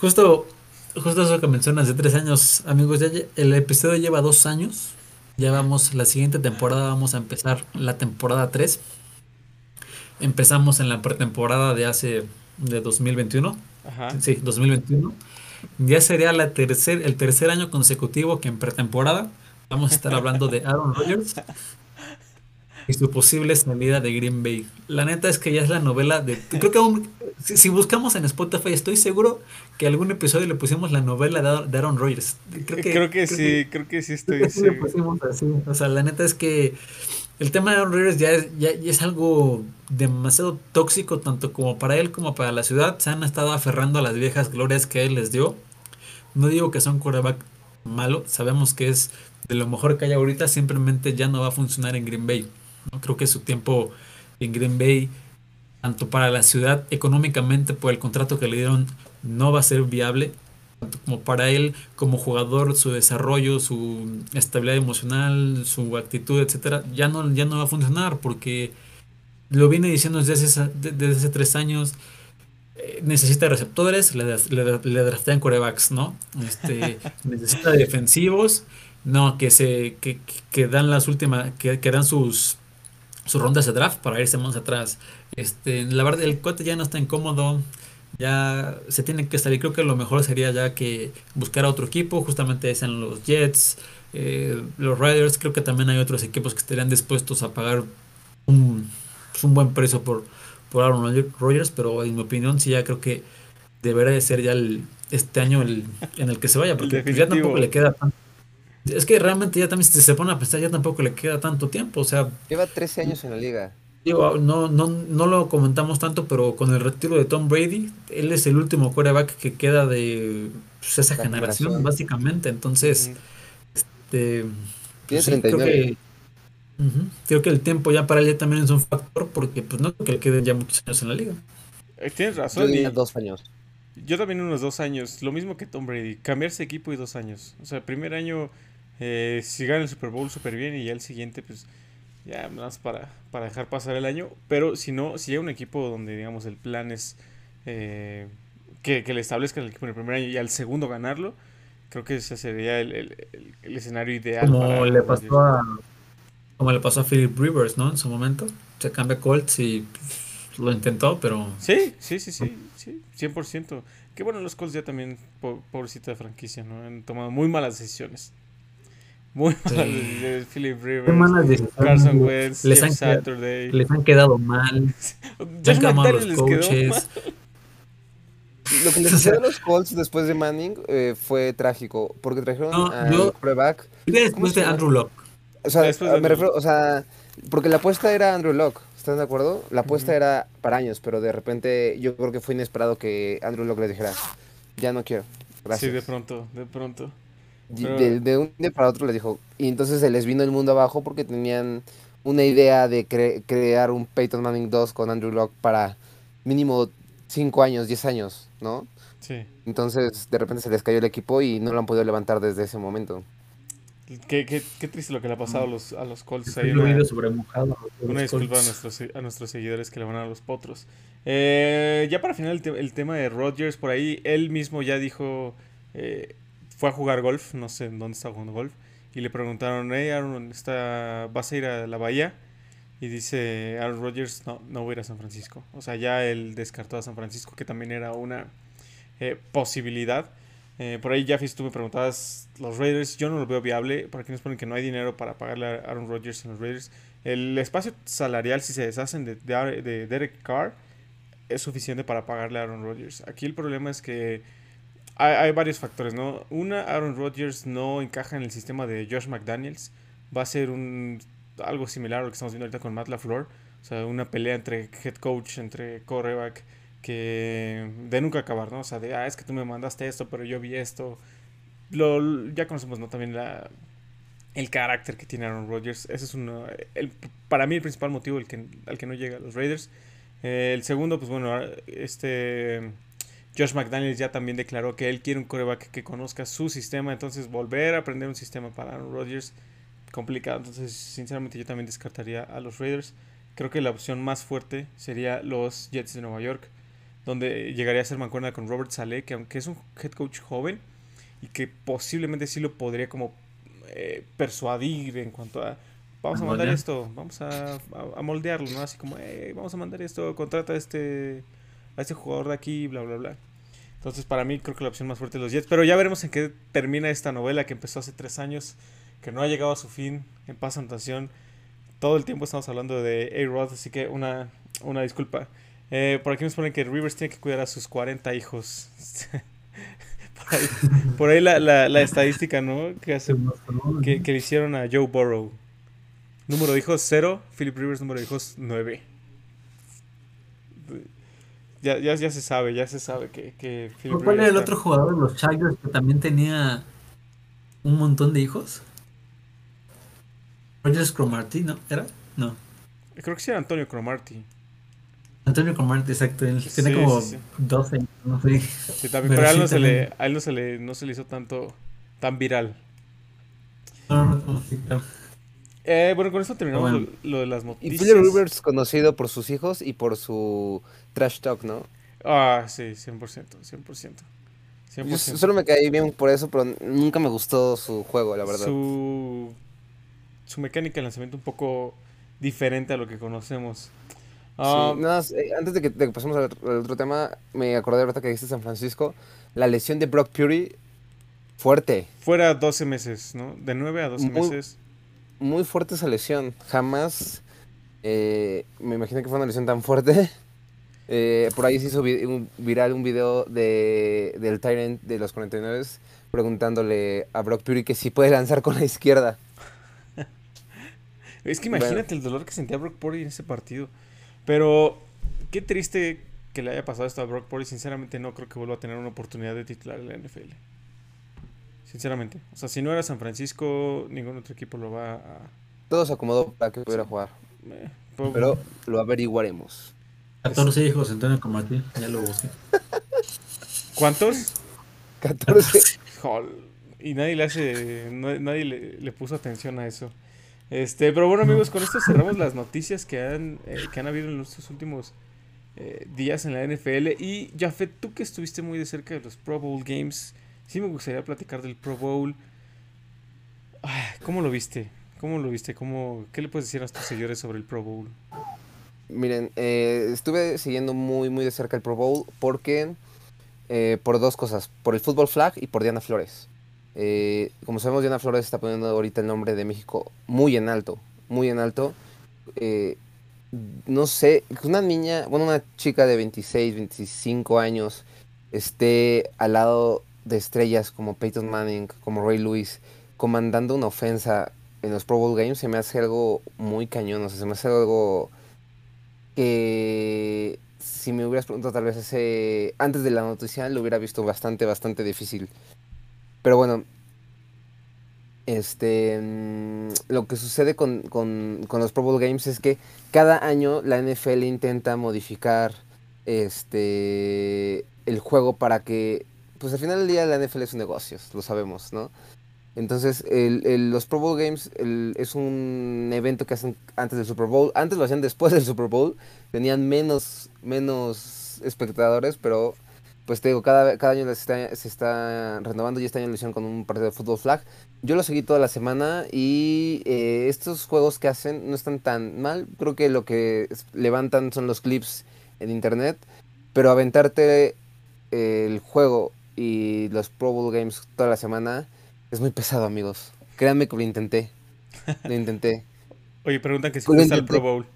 Justo, justo eso que mencionas de tres años, amigos, ya el episodio lleva dos años. Ya vamos, la siguiente temporada vamos a empezar la temporada 3. Empezamos en la pretemporada de hace, de 2021. Ajá. Sí, 2021. Ya sería la tercer, el tercer año consecutivo que en pretemporada vamos a estar hablando de Aaron Rodgers y su posible salida de Green Bay. La neta es que ya es la novela de... Creo que aún- si, si buscamos en Spotify, estoy seguro que algún episodio le pusimos la novela de, Aaron- Rodgers. Creo que, sí, creo que sí creo estoy que sí le seguro. O sea, la neta es que el tema de Aaron Rodgers ya es, ya, es algo demasiado tóxico, tanto como para él como para la ciudad. Se han estado aferrando a las viejas glorias que él les dio. No digo que sea un quarterback malo, sabemos que es de lo mejor que hay ahorita, simplemente ya no va a funcionar en Green Bay. ¿no? Creo que su tiempo en Green Bay, tanto para la ciudad económicamente por el contrato que le dieron, no va a ser viable. Como para él como jugador, su desarrollo, su estabilidad emocional, su actitud, etcétera, ya no, ya no va a funcionar porque lo viene diciendo desde hace, desde hace tres años. Eh, necesita receptores, le, le, le draftean corebacks, ¿no? Este, necesita defensivos, no, que se que, que dan las últimas, que, que dan sus sus rondas de draft para irse más atrás. Este, la verdad, el cuate ya no está incómodo ya se tiene que salir. Creo que lo mejor sería ya que buscar a otro equipo, justamente sean los Jets, eh, los Riders. Creo que también hay otros equipos que estarían dispuestos a pagar un, pues, un buen precio por, por Aaron Rodgers, pero en mi opinión sí ya creo que debería de ser ya el, este año el, en el que se vaya, porque ya tampoco le queda tanto. Es que realmente ya también si se pone a pensar, ya tampoco le queda tanto tiempo, o sea... Lleva 13 años en la liga no, no, no lo comentamos tanto, pero con el retiro de Tom Brady, él es el último quarterback que queda de pues, esa generación, básicamente. Entonces, este, pues creo que creo que el tiempo ya para él también es un factor, porque pues no creo que le queden ya muchos años en la liga. Eh, tienes razón. Yo dos años. Yo también unos dos años, lo mismo que Tom Brady, cambiarse equipo y dos años. O sea, el primer año, eh, si gana el Super Bowl súper bien y ya el siguiente, pues ya más para, para dejar pasar el año. Pero si no, si hay un equipo donde, digamos, el plan es eh, que, le establezcan el equipo en el primer año y al segundo ganarlo, creo que ese sería el, escenario ideal. Como le pasó a como le pasó a Philip Rivers, ¿no? En su momento. Se cambia Colts y lo intentó, pero... Sí, sí, sí, sí, sí, 100%. Que bueno, los Colts ya también, pobrecita de franquicia, ¿no? Han tomado muy malas decisiones. Muy malas decisiones. Philip Rivers, Carson Wentz, les han, Saturday. les han quedado mal. Josh McDaniels les quedó mal. Lo que les a los Colts después de Manning eh, fue trágico, porque trajeron no, a yo, Después de Andrew Locke. O sea, me refiero, o sea, porque la apuesta era Andrew Locke, ¿están de acuerdo? La apuesta era para años, pero de repente yo creo que fue inesperado que Andrew Locke les dijera, ya no quiero, gracias. Sí, de pronto, de pronto. De, un día para otro les dijo. Y entonces se les vino el mundo abajo porque tenían una idea de crear un Peyton Manning 2 con Andrew Locke para mínimo 5 años, 10 años, ¿no? Sí. Entonces de repente se les cayó el equipo y no lo han podido levantar desde ese momento. Qué, qué, qué triste lo que le ha pasado a los, a los Colts. Ahí una, una disculpa a nuestros, a nuestros seguidores que le van a los potros. Eh, ya para final el, el, tema de Rodgers, por ahí él mismo ya dijo... Eh, fue a jugar golf, no sé en dónde está jugando golf, y le preguntaron, hey Aaron, está, ¿vas a ir a la bahía? Y dice Aaron Rodgers, no, no voy a ir a San Francisco. O sea, ya él descartó a San Francisco, que también era una eh, posibilidad. Eh, por ahí, Jaffis, tú me preguntabas, los Raiders, yo no lo veo viable. Por aquí nos ponen que no hay dinero para pagarle a Aaron Rodgers en los Raiders. El espacio salarial, si se deshacen de, de, de Derek Carr, es suficiente para pagarle a Aaron Rodgers. Aquí el problema es que hay, varios factores, ¿no? Una, Aaron Rodgers no encaja en el sistema de Josh McDaniels. Va a ser un algo similar a lo que estamos viendo ahorita con Matt LaFleur. O sea, una pelea entre head coach, entre coreback, que de nunca acabar, ¿no? O sea, de, ah, es que tú me mandaste esto, pero yo vi esto. Lo, ya conocemos, ¿no? También la, el carácter que tiene Aaron Rodgers. Ese es uno, el, para mí el principal motivo el que, al que no llega a los Raiders. Eh, el segundo, pues bueno, este Josh McDaniels ya también declaró que él quiere un coreback que conozca su sistema, entonces volver a aprender un sistema para Aaron Rodgers, complicado. Entonces, sinceramente, yo también descartaría a los Raiders. Creo que la opción más fuerte sería los Jets de Nueva York, donde llegaría a ser mancuerna con Robert Saleh, que aunque es un head coach joven y que posiblemente sí lo podría como eh, persuadir en cuanto a vamos a mandar esto, vamos a, moldearlo, ¿no? Así como, vamos a mandar esto, contrata a este, a este jugador de aquí, bla, bla, bla. Entonces, para mí, creo que la opción más fuerte es los Jets. Pero ya veremos en qué termina esta novela que empezó hace tres años, que no ha llegado a su fin en paz anotación. Todo el tiempo estamos hablando de A-Rod, así que una, una disculpa. Eh, por aquí nos ponen que Rivers tiene que cuidar a sus 40 hijos. por ahí, la, la, estadística, ¿no? Que, hace, que, le hicieron a Joe Burrow. Número de hijos 0, Philip Rivers número de hijos 9 ya, ya, ya se sabe, ya se sabe que, que ¿Cuál era el otro jugador de los Chargers que también tenía un montón de hijos? Rogers Cromarty, ¿no? ¿Era? No. Creo que sí era Antonio Cromarty. Antonio Cromartie, exacto. Él tiene como sí, sí. 12, no sé. Sí, también, Pero pero a él, no se le, a él no se le, no se le hizo tanto, tan viral. No, no, no, sí, claro. Eh, bueno, con esto terminamos Bueno. lo, lo de las Y noticias. Philip Rivers conocido por sus hijos y por su trash talk, ¿no? Ah, sí, 100%, 100%. Yo 100%. s- solo me caí bien por eso, pero nunca me gustó su juego, la verdad. Su, su mecánica de lanzamiento un poco diferente a lo que conocemos. Sí, Ah, nada más, eh, antes de que, de que pasemos al, al otro tema, me acordé ahorita que dijiste San Francisco, la lesión de Brock Purdy, fuerte, Fuera 12 meses, ¿no? De 9 a 12 Muy- meses. Muy fuerte esa lesión. Jamás eh, me imaginé que fue una lesión tan fuerte. Eh, por ahí se hizo vi- un- viral un video de, del Tyrant de los 49 preguntándole a Brock Purdy que si puede lanzar con la izquierda. Es que Bueno. imagínate el dolor que sentía Brock Purdy en ese partido. Pero qué triste que le haya pasado esto a Brock Purdy. Sinceramente no creo que vuelva a tener una oportunidad de titular en la NFL. Sinceramente. O sea, si no era San Francisco, ningún otro equipo lo va a... Todo se acomodó para que pudiera jugar, eh, po- pero lo averiguaremos. 14 hijos, Antonio Cromartie, ya lo busqué. ¿Cuántos? 14. Jol, Y nadie le hace, na- nadie le, le puso atención a eso. Este, pero bueno amigos, con esto cerramos las noticias que han, eh, que han habido en estos últimos eh, días en la NFL. Y Jafet, tú que estuviste muy de cerca de los Pro Bowl Games, sí me gustaría platicar del Pro Bowl. ¿Cómo lo viste? ¿Cómo lo viste? ¿Cómo, ¿Qué le puedes decir a tus seguidores sobre el Pro Bowl? Miren, eh, estuve siguiendo muy, muy de cerca el Pro Bowl porque, eh, por dos cosas, por el fútbol flag y por Diana Flores. Eh, como sabemos, Diana Flores está poniendo ahorita el nombre de México muy en alto, muy en alto. Eh, no sé, una niña, bueno, una chica de 26, 25 años esté al lado de estrellas como Peyton Manning, como Ray Lewis, comandando una ofensa en los Pro Bowl Games, se me hace algo muy cañón, o sea, se me hace algo que si me hubieras preguntado tal vez hace antes de la noticia lo hubiera visto bastante, bastante difícil. Pero bueno, este, mm, lo que sucede con, con- con los Pro Bowl Games es que cada año la NFL intenta modificar este, el juego para que, pues al final del día la NFL es un negocio, lo sabemos, ¿no? Entonces, el- los Pro Bowl Games es un evento que hacen antes del Super Bowl. Antes lo hacían después del Super Bowl. Tenían menos, menos espectadores, pero pues te digo, cada, cada año se está renovando y este año lo hicieron con un partido de fútbol flag. Yo lo seguí toda la semana y eh, estos juegos que hacen no están tan mal. Creo que lo que levantan son los clips en internet, pero aventarte el juego y los Pro Bowl Games toda la semana es muy pesado, amigos. Créanme que lo intenté. Lo intenté. Oye, preguntan que si fuiste al. Pro Bowl.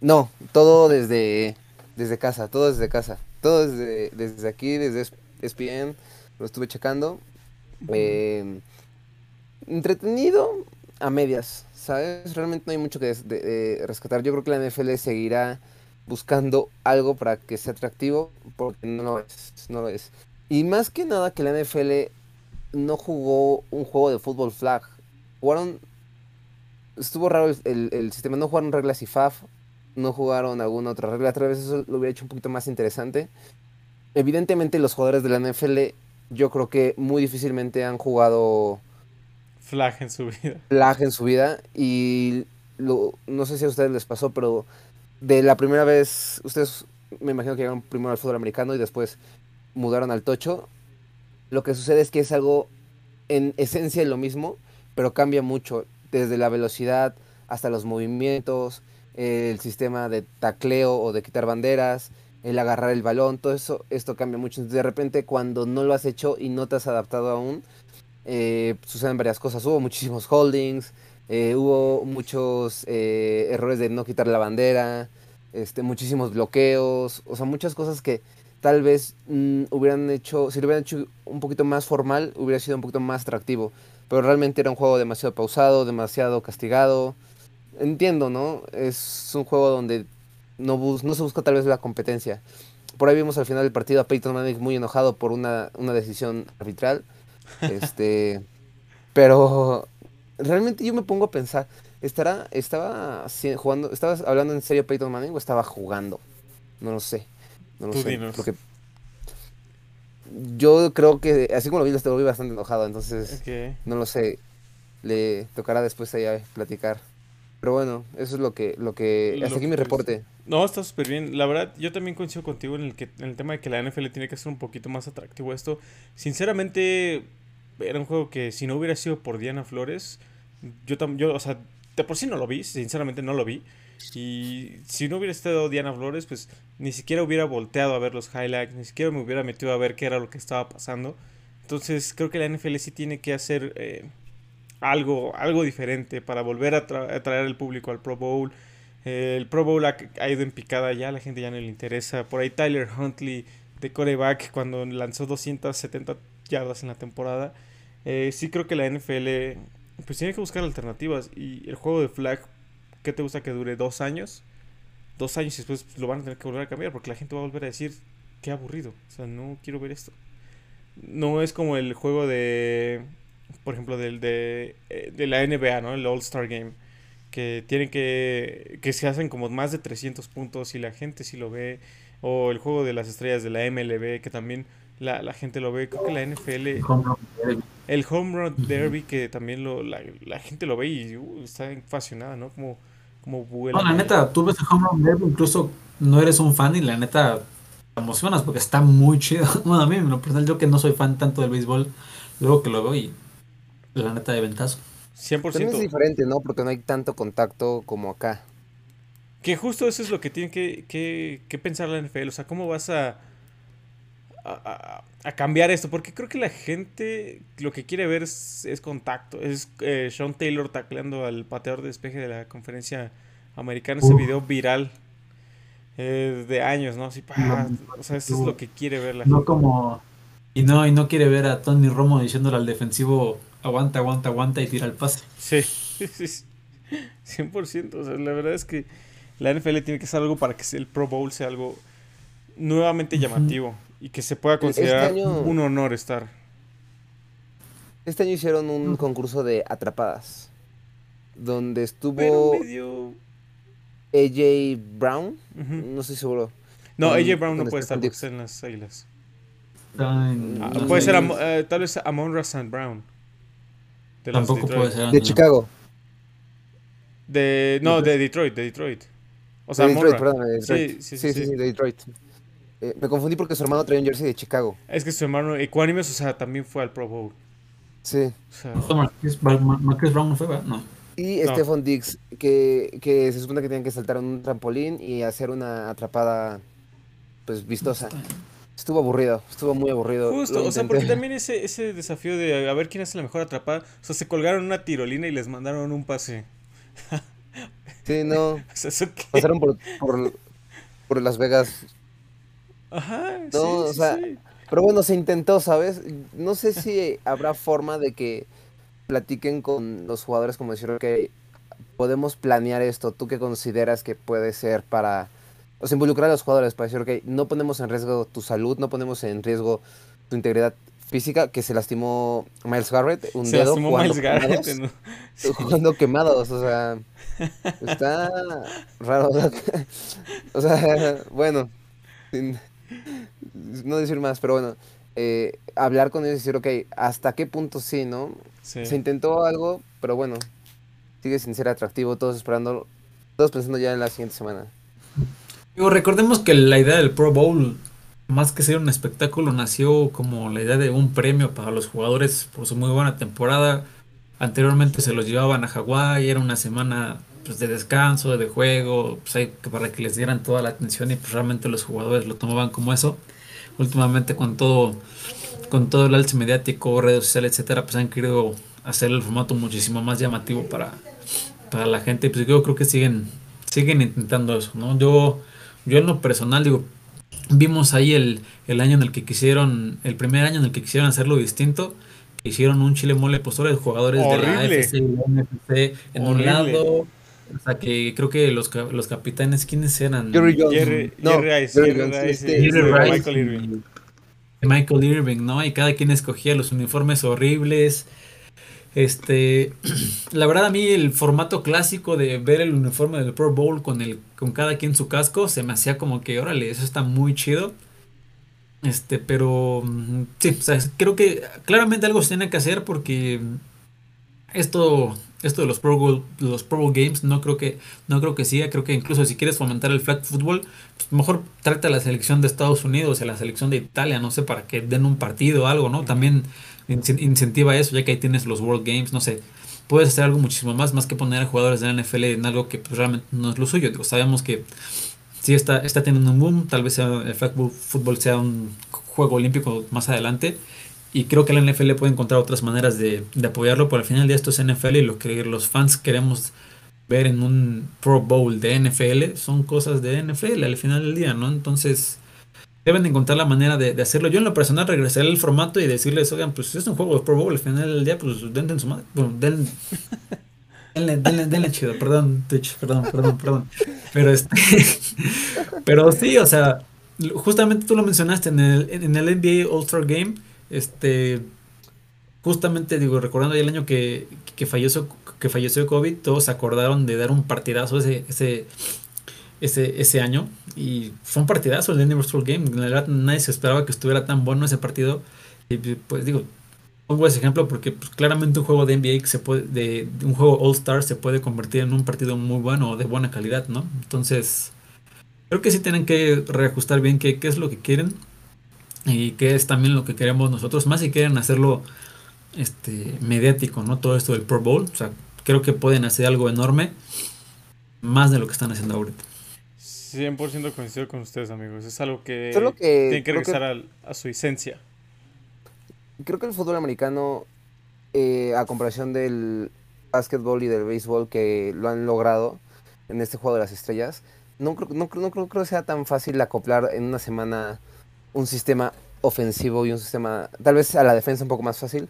No, todo desde, desde casa, todo desde casa. Todo desde, desde aquí, desde Es- ESPN, lo estuve checando. Eh, entretenido a medias, ¿sabes? Realmente no hay mucho que des- de- de rescatar. Yo creo que la NFL seguirá buscando algo para que sea atractivo, porque no lo es, no lo es. Y más que nada que la NFL no jugó un juego de fútbol flag. Jugaron... Estuvo raro el, el- el sistema, no jugaron reglas IFAF, no jugaron alguna otra regla. Tal vez eso lo hubiera hecho un poquito más interesante. Evidentemente los jugadores de la NFL yo creo que muy difícilmente han jugado Flag en su vida. flag en su vida y lo- no sé si a ustedes les pasó, pero de la primera vez, ustedes me imagino que llegaron primero al fútbol americano y después mudaron al tocho. Lo que sucede es que es algo en esencia lo mismo, pero cambia mucho, desde la velocidad hasta los movimientos, el sistema de tacleo o de quitar banderas, el agarrar el balón, todo eso, esto cambia mucho. De repente, cuando no lo has hecho y no te has adaptado aún, eh, suceden varias cosas. Hubo muchísimos holdings, eh, hubo muchos eh, errores de no quitar la bandera, este, muchísimos bloqueos, o sea, muchas cosas que tal vez mm, hubieran hecho, si lo hubieran hecho un poquito más formal, hubiera sido un poquito más atractivo. Pero realmente era un juego demasiado pausado, demasiado castigado. Entiendo, ¿no? Es un juego donde no, bus- no se busca tal vez la competencia. Por ahí vimos al final del partido a Peyton Manning muy enojado por una, una decisión arbitral. Este, pero realmente yo me pongo a pensar, ¿estará, estaba jugando, estaba hablando en serio Peyton Manning o estaba jugando? No lo sé. No lo Tú sé. dinos. Porque yo creo que, así como lo vi, lo vi bastante enojado. Entonces, no lo sé. Le tocará después allá platicar. Pero bueno, eso es lo que, lo que, Lo hasta aquí que mi reporte. No, está súper bien. La verdad, yo también coincido contigo en el que en el tema de que la NFL tiene que ser un poquito más atractivo esto. Sinceramente, era un juego que si no hubiera sido por Diana Flores, yo tam- yo, o sea, de por sí no lo vi, sinceramente no lo vi. Y si no hubiera estado Diana Flores, pues ni siquiera hubiera volteado a ver los highlights, ni siquiera me hubiera metido a ver qué era lo que estaba pasando. Entonces, creo que la NFL sí tiene que hacer eh, algo, algo diferente para volver a tra- a traer al público al Pro Bowl. Eh, el Pro Bowl ha, ido en picada ya, la gente ya no le interesa. Por ahí Tyler Huntley de coreback cuando lanzó 270 yardas en la temporada. Eh, sí creo que la NFL pues tiene que buscar alternativas y el juego de flag, ¿qué te gusta que dure? ¿Dos años? Dos años y después lo van a tener que volver a cambiar porque la gente va a volver a decir, qué aburrido, o sea, no quiero ver esto. No es como el juego de, por ejemplo, del de, eh, de la NBA, ¿no? El All-Star Game que tienen que que se hacen como más de 300 puntos y la gente sí lo ve o el juego de las estrellas de la MLB que también la, la gente lo ve creo que la NFL Home run derby. el Home Run. Derby que también lo la, la gente lo ve y uh, está fascinada no como como vuela No, la neta, tú ves el Home Run Derby, incluso no eres un fan y la neta te emocionas porque está muy chido. Bueno, a mí, en lo personal, yo que no soy fan tanto del béisbol, luego que lo veo y la neta de ventazo. 100% También es diferente, ¿no? Porque no hay tanto contacto como acá. Que justo eso es lo que tiene que, que- que pensar la NFL. O sea, ¿cómo vas a, a, a- cambiar esto? Porque creo que la gente lo que quiere ver es, es contacto. Es eh, Sean Taylor tacleando al pateador de despeje de la conferencia americana. Ese Uf. video viral eh, de años, ¿no? Así, pa, o sea, eso es lo que quiere ver la No gente. como. Y no, y no quiere ver a Tony Romo diciéndole al defensivo aguanta, aguanta, aguanta y tira el pase. Sí, sí, sí. 100%. O sea, la verdad es que la NFL tiene que hacer algo para que el Pro Bowl sea algo nuevamente llamativo y que se pueda Este considerar año- un honor estar. Este año hicieron un Mm. concurso de atrapadas. Donde estuvo medio... AJ Brown. No estoy seguro. No, AJ Brown no puede estar Stephon porque está en las águilas. Ah, puede ser eh, tal vez Amon St. Brown. De los Tampoco Detroit. puede ser. De no. Chicago. De, no, de Detroit, de Detroit. O sea, de Detroit, Amon-Ra. perdón, de Detroit. Sí, sí, sí, sí, sí. de Detroit. Eh, me confundí porque su hermano traía un jersey de Chicago. Es que su hermano Equanimeous, o sea, también fue al Pro Bowl. Sí. O sea, No, Marqués, Mar- Marqués Brown no fue, ¿verdad? No. Y No. Stephon Diggs, que, que se supone que tenían que saltar en un trampolín y hacer una atrapada, pues, vistosa. Estuvo aburrido, estuvo muy aburrido. Justo, o sea, porque también ese, ese desafío de a ver quién hace la mejor atrapada, o sea, se colgaron una tirolina y les mandaron un pase. Sí, no, O sea, ¿eso qué? pasaron por, por, por Las Vegas. Ajá, sí, No, o sí, sea, sí. Pero bueno, se intentó, ¿sabes? No sé si habrá forma de que platiquen con los jugadores como decir, ok, podemos planear esto, ¿tú qué consideras que puede ser para... O sea, involucrar a los jugadores para decir, ok, no ponemos en riesgo tu salud, no ponemos en riesgo tu integridad física, que se lastimó Miles Garrett, un Se dedo jugando Miles Garrett. quemados, ¿no? Sí. jugando quemados, o sea, está raro. o sea, O sea, bueno, sin- no decir más, pero bueno, eh, hablar con ellos y decir, ok, ¿hasta qué punto sí, no? Sí. Se intentó algo, pero bueno, sigue sin ser atractivo, todos esperando, todos pensando ya en la siguiente semana. Digo, recordemos que la idea del Pro Bowl, más que ser un espectáculo, nació como la idea de un premio para los jugadores por su muy buena temporada. Anteriormente se los llevaban a Hawái, era una semana pues, de descanso, de juego, pues, para que les dieran toda la atención y pues realmente los jugadores lo tomaban como eso. Últimamente con todo, con todo el alce mediático, redes sociales, etcétera, pues han querido hacer el formato muchísimo más llamativo para, para la gente. Pues yo creo que siguen, siguen intentando eso, ¿no? Yo, yo en lo personal digo, vimos ahí el, el año en el que quisieron, el primer año en el que quisieron hacerlo distinto, que hicieron un chile mole postura de jugadores de la. AFC y la NFC en un lado. O sea que creo que los, los capitanes, ¿quiénes eran? Jerry Jones. Jerry, No, Jerry Rice, Jerry Jerry Jones, Rice, este, y Jerry Rice Michael Irving. Michael Irving, ¿no? Y cada quien escogía los uniformes horribles. Este, la verdad a mí el formato clásico de ver el uniforme del Pro Bowl con el con cada quien su casco se me hacía como que, órale, eso está muy chido. Este, pero mm, sí, o sea, creo que claramente algo se tiene que hacer porque esto esto de los Pro Bowl, los Pro Bowl Games no creo que no creo que siga, creo que incluso si quieres fomentar el flag football, pues mejor trata a la selección de Estados Unidos, a la selección de Italia, no sé, para que den un partido o algo, ¿no? También incentiva eso, ya que ahí tienes los World Games, no sé. Puedes hacer algo muchísimo más, más que poner a jugadores de la NFL en algo que pues, realmente no es lo suyo. Digo, sabemos que si está, está teniendo un boom, tal vez el flag football sea un juego olímpico más adelante y creo que la NFL puede encontrar otras maneras de, apoyarlo, pero al final de esto es NFL y lo que los fans queremos ver en un Pro Bowl de NFL son cosas de NFL al final del día, ¿no? Entonces deben encontrar la manera de, hacerlo. Yo en lo personal regresaré al formato y decirles, oigan, pues es un juego de Pro Bowl al final del día, pues denle su madre, bueno, denle, denle, chido, perdón, Twitch, perdón, perdón, perdón. Pero este, pero sí, o sea, justamente tú lo mencionaste en el, en el NBA All-Star Game este, justamente digo, recordando el año que, que falleció que COVID, todos acordaron de dar un partidazo ese, ese, ese, ese año. Y fue un partidazo el Universal Game. La verdad, nadie se esperaba que estuviera tan bueno ese partido. Y pues digo, pongo ese ejemplo porque pues, claramente un juego de NBA se puede, de, un juego All Star se puede convertir en un partido muy bueno o de buena calidad, ¿no? Entonces, creo que sí tienen que reajustar bien qué, qué es lo que quieren y que es también lo que queremos nosotros, más si quieren hacerlo este mediático, ¿no? Todo esto del Pro Bowl, o sea, creo que pueden hacer algo enorme, más de lo que están haciendo ahorita. 100% coincido con ustedes, amigos. Es algo que, tiene que regresar a, su esencia. Creo que el fútbol americano, eh, a comparación del básquetbol y del béisbol que lo han logrado en este juego de las estrellas, no creo, no, no creo que sea tan fácil acoplar en una semana un sistema ofensivo y un sistema, tal vez a la defensa un poco más fácil,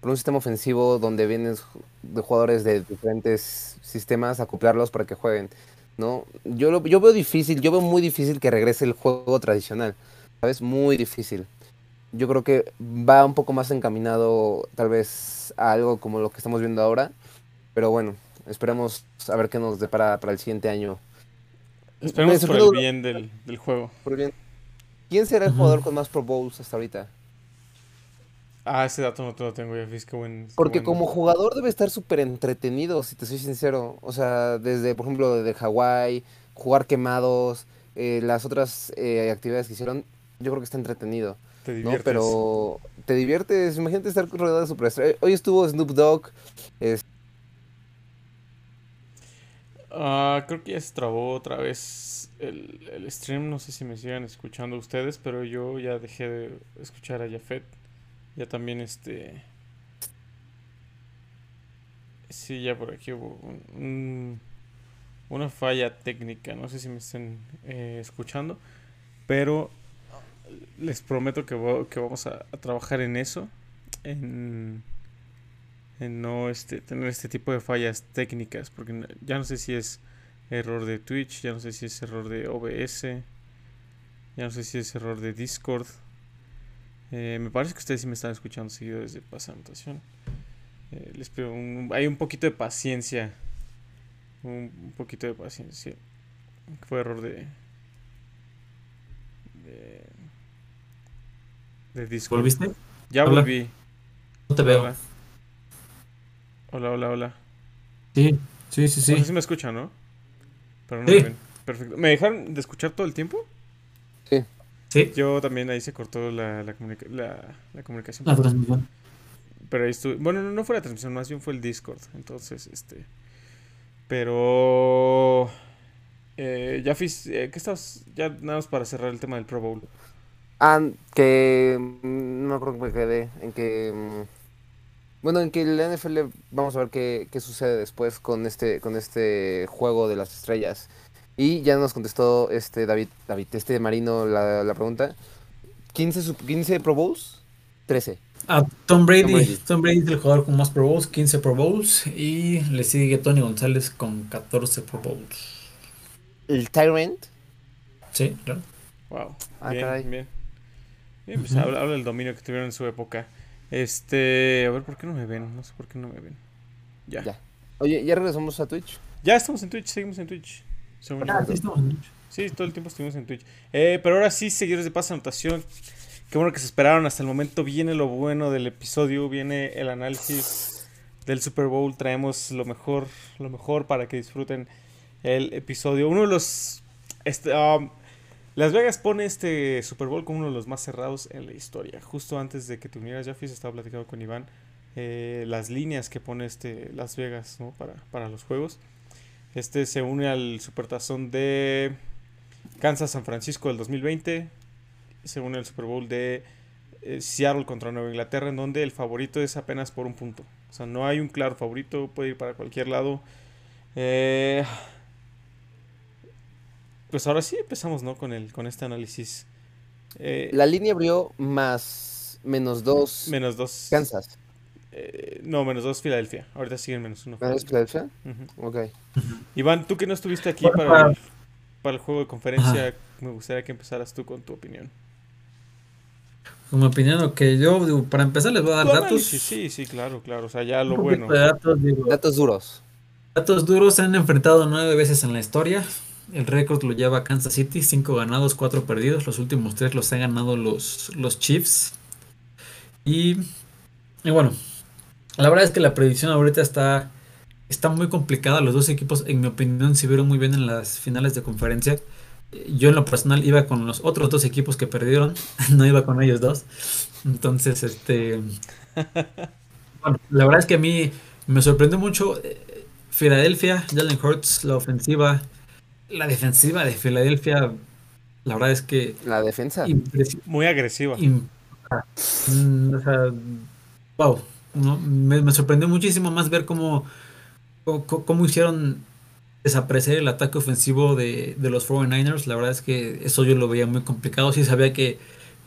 pero un sistema ofensivo donde vienen de jugadores de diferentes sistemas, acoplarlos para que jueguen, ¿no? Yo, lo, yo veo difícil, yo veo muy difícil que regrese el juego tradicional, ¿sabes? Muy difícil. Yo creo que va un poco más encaminado tal vez a algo como lo que estamos viendo ahora, pero bueno, esperemos a ver qué nos depara para el siguiente año. Esperemos por el bien del, del juego. Por el bien ¿Quién será el jugador con más Pro Bowls hasta ahorita? Ah, ese dato no te lo tengo ya, qué buen. Porque como jugador debe estar súper entretenido, si te soy sincero. O sea, desde, por ejemplo, de Hawái, jugar quemados, eh, las otras eh, actividades que hicieron, yo creo que está entretenido. Te diviertes. ¿no? Pero te diviertes, imagínate estar rodeado de superestrellas. Hoy estuvo Snoop Dogg. Ah, creo que ya se trabó otra vez el, stream, no sé si me sigan escuchando ustedes, pero yo ya dejé de escuchar a Jafet. Ya también este... Sí, ya por aquí hubo una falla técnica, no sé si me estén eh, escuchando, pero les prometo que, que vamos a, trabajar en eso, en, en no este, tener este tipo de fallas técnicas, porque ya no sé si es error de Twitch, ya no sé si es error de OBS, ya no sé si es error de Discord. Eh, me parece que ustedes sí me están escuchando seguido desde Pasa eh, les pido hay un poquito de paciencia. Un, poquito de paciencia. Fue error de, de. Discord. ¿Volviste? Ya volví. No te veo. Hola, hola, hola. Sí, sí, sí, sí. No sé si me escuchan, ¿no? Pero no me ven. Perfecto. ¿Me dejaron de escuchar todo el tiempo? Sí. Sí. Yo también ahí se cortó la, la, la, comunicación. La transmisión. Pero ahí estuve. Bueno, no, fue la transmisión, más bien fue el Discord. Entonces, este. Pero. Eh, ya, eh, ¿qué estás? Ya nada más para cerrar el tema del Pro Bowl. Ah, que. Mm, no creo que me quedé. En que. Bueno, en que el NFL vamos a ver qué, qué, sucede después con este, con este juego de las estrellas. Y ya nos contestó este David, David, este Marino la, la pregunta. ¿15, 15 Pro Bowls? 13. Ah, Tom Brady. Tom Brady. es el jugador con más Pro Bowls, 15 Pro Bowls. Y le sigue Tony González con 14 Pro Bowls. ¿El Tyrant? Sí, claro. Wow. Ah, bien, bien. bien. pues habla, habla, del dominio que tuvieron en su época. Este, a ver, ¿por qué no me ven? No sé por qué no me ven. Ya. Ya. Oye, ¿ya regresamos a Twitch? Ya estamos en Twitch, seguimos en Twitch. según yo. Ah, sí, estamos en Twitch. Sí, todo el tiempo estuvimos en Twitch. Eh, pero ahora sí, seguidores de Paz Anotación. Qué bueno que se esperaron hasta el momento. Viene lo bueno del episodio, viene el análisis del Super Bowl. Traemos lo mejor, lo mejor para que disfruten el episodio. Uno de los. Este, um, Las Vegas pone este Super Bowl como uno de los más cerrados en la historia. Justo antes de que te unieras, Jaffis, estaba platicando con Iván. eh, las líneas que pone este Las Vegas ¿no? para, para los juegos. Este se une al Supertazón de Kansas San Francisco del 2020. Se une al Super Bowl de eh, Seattle contra Nueva Inglaterra, en donde el favorito es apenas por un punto. O sea, no hay un claro favorito, puede ir para cualquier lado. Eh, pues ahora sí empezamos, ¿no? Con el, con este análisis. Eh, La línea abrió más menos dos menos dos. Kansas. eh, no, menos dos Filadelfia. Ahorita siguen menos uno. ¿Menos Filadelfia? Ujú. Ok. Iván, tú que no estuviste aquí para para- el, para el juego de conferencia, me gustaría que empezaras tú con tu opinión. Como opinión, lo que yo, digo, para empezar, les voy a dar datos. análisis, sí, sí, claro, claro. O sea, ya lo bueno. digo, Datos duros. datos duros se han enfrentado nueve veces en la historia. El récord lo lleva Kansas City, cinco ganados, cuatro perdidos. Los últimos tres los han ganado los, los Chiefs. Y, y bueno, la verdad es que la predicción ahorita está, está muy complicada. Los dos equipos, en mi opinión, se vieron muy bien en las finales de conferencia. Yo en lo personal iba con los otros dos equipos que perdieron, no iba con ellos dos. Entonces, este... Bueno, la verdad es que a mí me sorprendió mucho eh, Filadelfia, Jalen Hurts, la ofensiva, la defensiva de Filadelfia. La verdad es que La defensa. Muy agresiva. mm, o sea, wow, ¿no? Me, me sorprendió muchísimo más ver cómo, cómo, cómo hicieron desaparecer el ataque ofensivo de, de los 49ers. La verdad es que eso yo lo veía muy complicado. Sí sabía que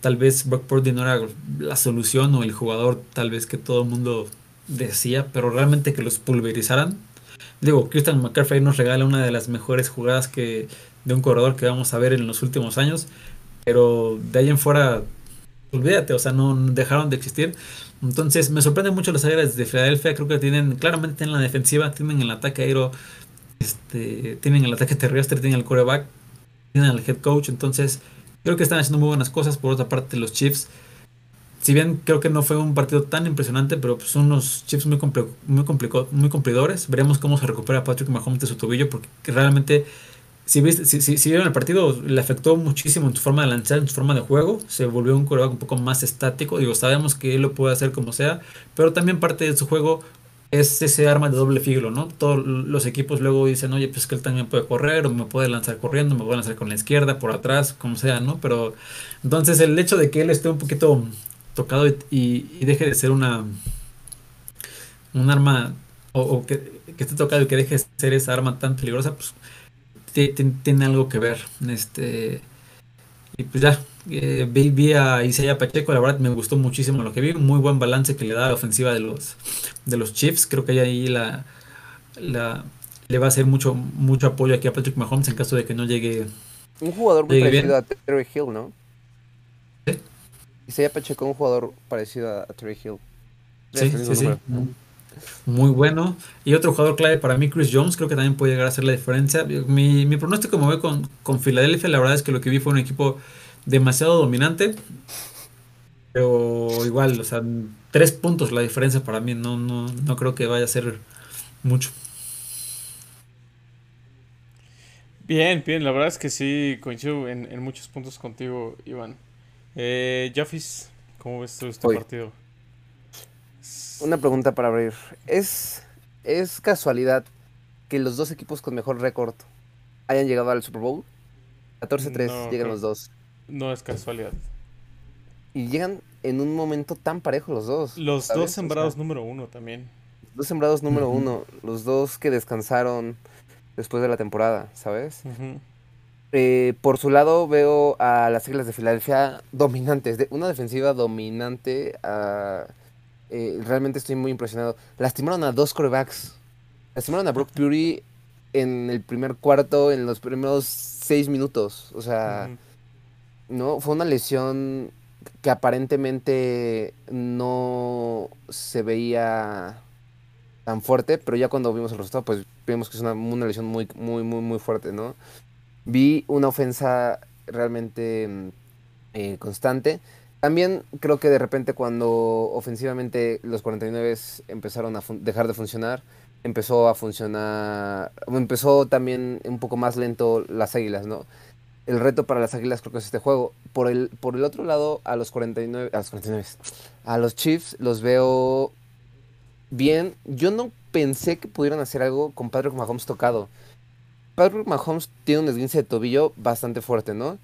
tal vez Brock Purdy no era la solución o el jugador tal vez que todo el mundo decía, pero realmente que los pulverizaran. Digo, Christian McCaffrey nos regala una de las mejores jugadas que de un corredor que vamos a ver en los últimos años, pero de ahí en fuera, olvídate, o sea, no dejaron de existir. Entonces, me sorprende mucho las áreas de Filadelfia, creo que tienen, claramente tienen la defensiva, tienen el ataque aéreo, este, tienen el ataque terrestre, tienen el quarterback, tienen al head coach, entonces creo que están haciendo muy buenas cosas. Por otra parte, los Chiefs, si bien creo que no fue un partido tan impresionante, pero pues, son unos Chiefs muy, muy, muy cumplidores. Veremos cómo se recupera Patrick Mahomes de su tobillo, porque realmente, si, viste, si, si, vieron el partido, le afectó muchísimo en su forma de lanzar, en su forma de juego. Se volvió un quarterback un poco más estático. Digo, sabemos que él lo puede hacer como sea, pero también parte de su juego es ese arma de doble filo, ¿no? Todos los equipos luego dicen, oye, pues que él también puede correr, o me puede lanzar corriendo, me puede lanzar con la izquierda, por atrás, como sea, ¿no? Pero entonces el hecho de que él esté un poquito tocado y, y- y deje de ser una un arma, o, o que, que esté tocado y que deje de ser esa arma tan peligrosa, pues ti- ti- tiene algo que ver. Este, y pues ya, eh, vi, vi a Isaiah Pacheco, la verdad me gustó muchísimo lo que vi, muy buen balance que le da a la ofensiva de los, de los Chiefs, creo que ahí la, la, le va a hacer mucho, mucho apoyo aquí a Patrick Mahomes en caso de que no llegue. Un jugador muy parecido a Terry Hill, ¿no? ¿Sí? Isaiah Pacheco, un jugador parecido a, a Terry Hill. Sí, sí, sí. número. Muy- Muy bueno. Y otro jugador clave para mí, Chris Jones, creo que también puede llegar a hacer la diferencia. Mi, mi pronóstico me voy con, con Filadelfia. La verdad es que lo que vi fue un equipo demasiado dominante. Pero igual, o sea, tres puntos la diferencia para mí. No, no, no creo que vaya a ser mucho. Bien, bien, la verdad es que sí, coincido en, en muchos puntos contigo, Iván. Eh, Jaffis, ¿cómo ves tú este partido? Una pregunta para abrir. ¿Es, ¿Es casualidad que los dos equipos con mejor récord hayan llegado al Super Bowl? 14-3 No, llegan creo- los dos. No es casualidad. Y llegan en un momento tan parejo los dos. Los ¿sabes? O dos sea, sembrados número uno también. dos sembrados número uno. Los dos que descansaron después de la temporada, ¿sabes? Eh, por su lado veo a las Águilas de Filadelfia dominantes, de una defensiva dominante. ah, eh, realmente estoy muy impresionado. Lastimaron a dos corebacks. Lastimaron a Brock Purdy en el primer cuarto, en los primeros seis minutos. O sea, no, fue una lesión que aparentemente no se veía tan fuerte, pero ya cuando vimos el resultado, pues vimos que es una, una lesión muy, muy, muy, muy fuerte, ¿no? Vi una ofensa realmente mm, eh, constante. También creo que de repente cuando ofensivamente los 49 empezaron a dejar de funcionar, empezó a funcionar, empezó también un poco más lento las águilas, ¿no? El reto para las águilas creo que es este juego. Por el, por el otro lado, a los 49, a los 49, a los Chiefs los veo bien. Yo no pensé que pudieran hacer algo con Patrick Mahomes tocado. Patrick Mahomes tiene un esguince de tobillo bastante fuerte, ¿no?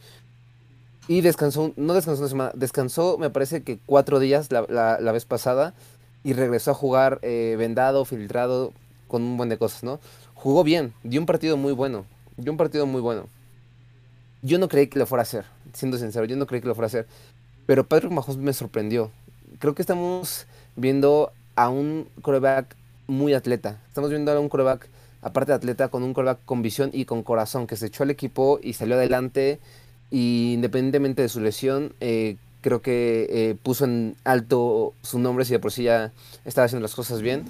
Y descansó, no descansó una semana, descansó me parece que cuatro días la, vez pasada y regresó a jugar eh, vendado, filtrado, con un buen de cosas, ¿no? Jugó bien, dio un partido muy bueno, dio un partido muy bueno. Yo no creí que lo fuera a hacer, siendo sincero, yo no creí que lo fuera a hacer. Pero Patrick Mahomes me sorprendió. Creo que estamos viendo a un coreback muy atleta. Estamos viendo a un coreback, aparte de atleta, con un coreback con visión y con corazón, que se echó al equipo y salió adelante. Y independientemente de su lesión, eh, creo que eh, puso en alto su nombre, si de por sí ya estaba haciendo las cosas bien.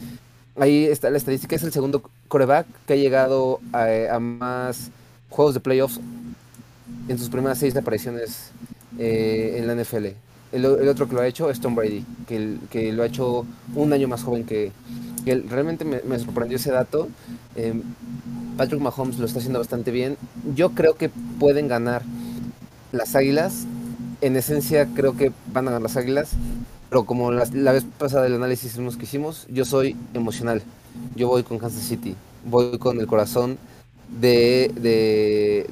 Ahí está la estadística, es el segundo coreback que ha llegado a, más juegos de playoffs en sus primeras seis apariciones eh, en la NFL. El, otro que lo ha hecho es Tom Brady, que, que lo ha hecho un año más joven que, él. Realmente me, sorprendió ese dato. Em, Patrick Mahomes lo está haciendo bastante bien. Yo creo que pueden ganar las Águilas. En esencia creo que van a ganar las Águilas. Pero como la, vez pasada del análisis que hicimos, yo soy emocional. Yo voy con Kansas City. Voy con el corazón de,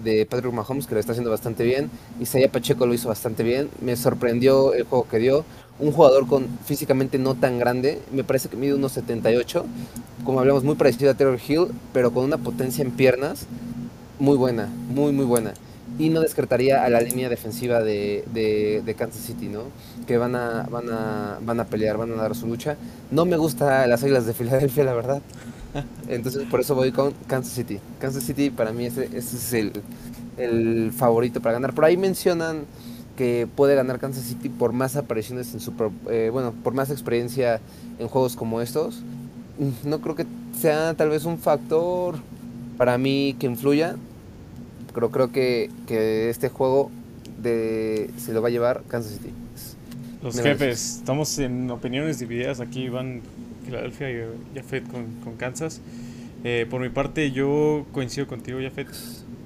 de, Patrick Mahomes, que lo está haciendo bastante bien. Isaiah Pacheco lo hizo bastante bien. Me sorprendió el juego que dio. Un jugador con físicamente no tan grande. Me parece que mide unos 78. Como hablamos, muy parecido a Taylor Hill, pero con una potencia en piernas muy buena. Muy, muy buena y no descartaría a la línea defensiva de, de, Kansas City, ¿no? Que van a, van, a, van a pelear, van a dar su lucha. No me gusta las Águilas de Filadelfia, la verdad. Entonces por eso voy con Kansas City. Kansas City para mí ese, es el, el, favorito para ganar. Por ahí mencionan que puede ganar Kansas City por más apariciones en su... Eh, bueno, por más experiencia en juegos como estos. No creo que sea tal vez un factor para mí que influya pero creo que, este juego de, se lo va a llevar Kansas City. Los jefes, estamos en opiniones divididas. Aquí van Filadelfia y Jafet con, con Kansas. Eh, por mi parte, yo coincido contigo, Jafet.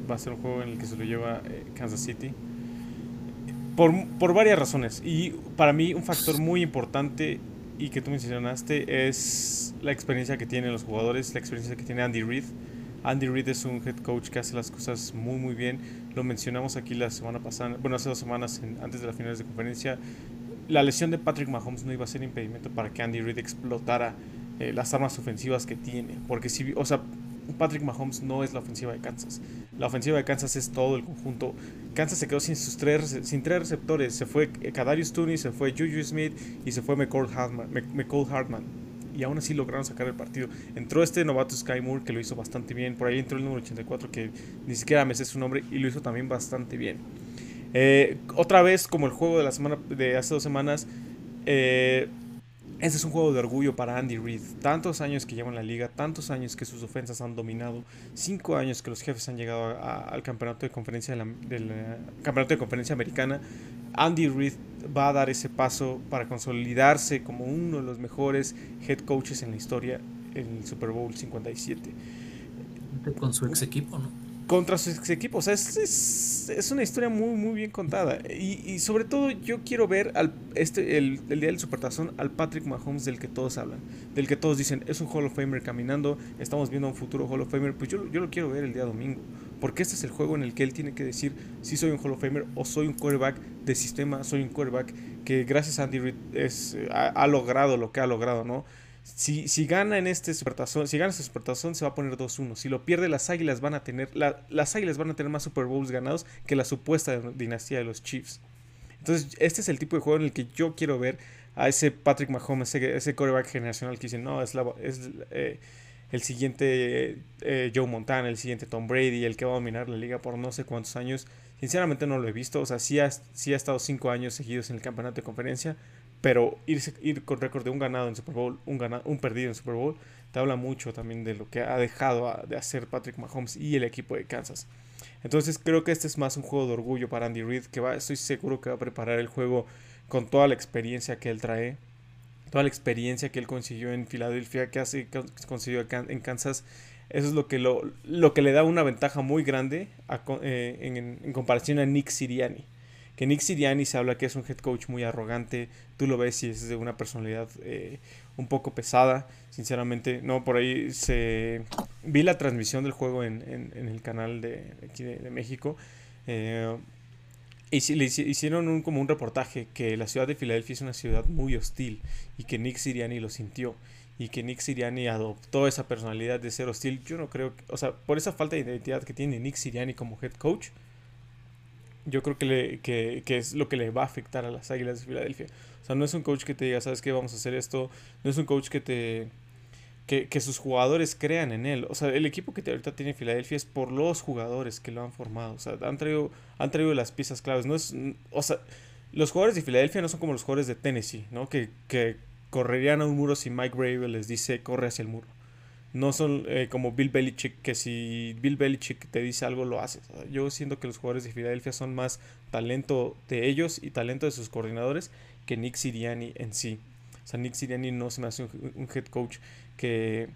Va a ser un juego en el que se lo lleva eh, Kansas City. Por, por, varias razones. Y para mí, un factor muy importante y que tú mencionaste es la experiencia que tienen los jugadores, la experiencia que tiene Andy Reid. Andy Reid es un head coach que hace las cosas muy muy bien. Lo mencionamos aquí la semana pasada, bueno, hace dos semanas antes de las finales de conferencia. La lesión de Patrick Mahomes no iba a ser impedimento para que Andy Reid explotara eh, las armas ofensivas que tiene. Porque si, o sea, Patrick Mahomes no es la ofensiva de Kansas. La ofensiva de Kansas es todo el conjunto. Kansas se quedó sin sus tres, sin tres receptores. Se fue Kadarius Tooney, se fue Juju Smith y se fue McCall Hartman. McCall Hartman y aún así lograron sacar el partido. Entró este novato Sky Moore que lo hizo bastante bien. Por ahí entró el número 84 que ni siquiera me sé su nombre y lo hizo también bastante bien. Eh, otra vez, como el juego de la semana de hace dos semanas, eh, este es un juego de orgullo para Andy Reid. Tantos años que lleva en la liga, tantos años que sus ofensas han dominado, cinco años que los jefes han llegado al campeonato de conferencia del campeonato de conferencia americana. Andy Reid va a dar ese paso para consolidarse como uno de los mejores head coaches en la historia en el Super Bowl 57. Con su ex equipo, ¿no? Contra su ex equipo. O sea, es, es, una historia muy, muy bien contada. Y, y, sobre todo, yo quiero ver al, este, el, el día del Supertazón al Patrick Mahomes del que todos hablan. Del que todos dicen, es un Hall of Famer caminando. Estamos viendo un futuro Hall of Famer. Pues yo, yo lo quiero ver el día domingo. Porque este es el juego en el que él tiene que decir si soy un Hall of Famer o soy un quarterback de sistema, soy un quarterback que gracias a Andy Reid es, ha, logrado lo que ha logrado, ¿no? Si, si gana en este supertazón, si gana este supertazón se va a poner 2-1. Si lo pierde las Águilas van a tener las Águilas van a tener más Super Bowls ganados que la supuesta dinastía de los Chiefs. Entonces, este es el tipo de juego en el que yo quiero ver a ese Patrick Mahomes, ese, ese generacional que dice, no, es, la, es eh, el siguiente eh, Joe Montana, el siguiente Tom Brady, el que va a dominar la liga por no sé cuántos años. Sinceramente no lo he visto. O sea, sí ha, ha estado cinco años seguidos en el campeonato de conferencia. Pero ir con récord de un ganado en Super Bowl, un, ganado, un perdido en Super Bowl, te habla mucho también de lo que ha dejado de hacer Patrick Mahomes y el equipo de Kansas. Entonces creo que este es más un juego de orgullo para Andy Reid, que va, estoy seguro que va a preparar el juego con toda la experiencia que él trae, toda la experiencia que él consiguió en Filadelfia, que hace consiguió en Kansas. Eso es lo que, lo, lo que le da una ventaja muy grande eh, en, en comparación a Nick Siriani que Nick Siriani se habla que es un head coach muy arrogante, tú lo ves y es de una personalidad eh, un poco pesada, sinceramente, no, por ahí se vi la transmisión del juego en, el canal de aquí de, México, eh, y le hicieron un, como un reportaje que la ciudad de Filadelfia es una ciudad muy hostil y que Nick Siriani lo sintió y que Nick Siriani adoptó esa personalidad de ser hostil. Yo no creo que, o sea, por esa falta de identidad que tiene Nick Siriani como head coach, yo creo que, le, que, que, es lo que le va a afectar a las Águilas de Filadelfia. O sea, no es un coach que te diga, ¿sabes qué? Vamos a hacer esto. No es un coach que te... Que, que sus jugadores crean en él. O sea, el equipo que ahorita tiene Filadelfia es por los jugadores que lo han formado. O sea, han traído, han traído las piezas claves. No es, o sea, los jugadores de Filadelfia no son como los jugadores de Tennessee, ¿no? Que, que correrían a un muro si Mike Bravel les dice corre hacia el muro no son eh, como Bill Belichick, que si Bill Belichick te dice algo, lo haces. Yo siento que los jugadores de Filadelfia son más talento de ellos y talento de sus coordinadores que Nick Siriani en sí. O sea, Nick Siriani no se me hace un, head coach que,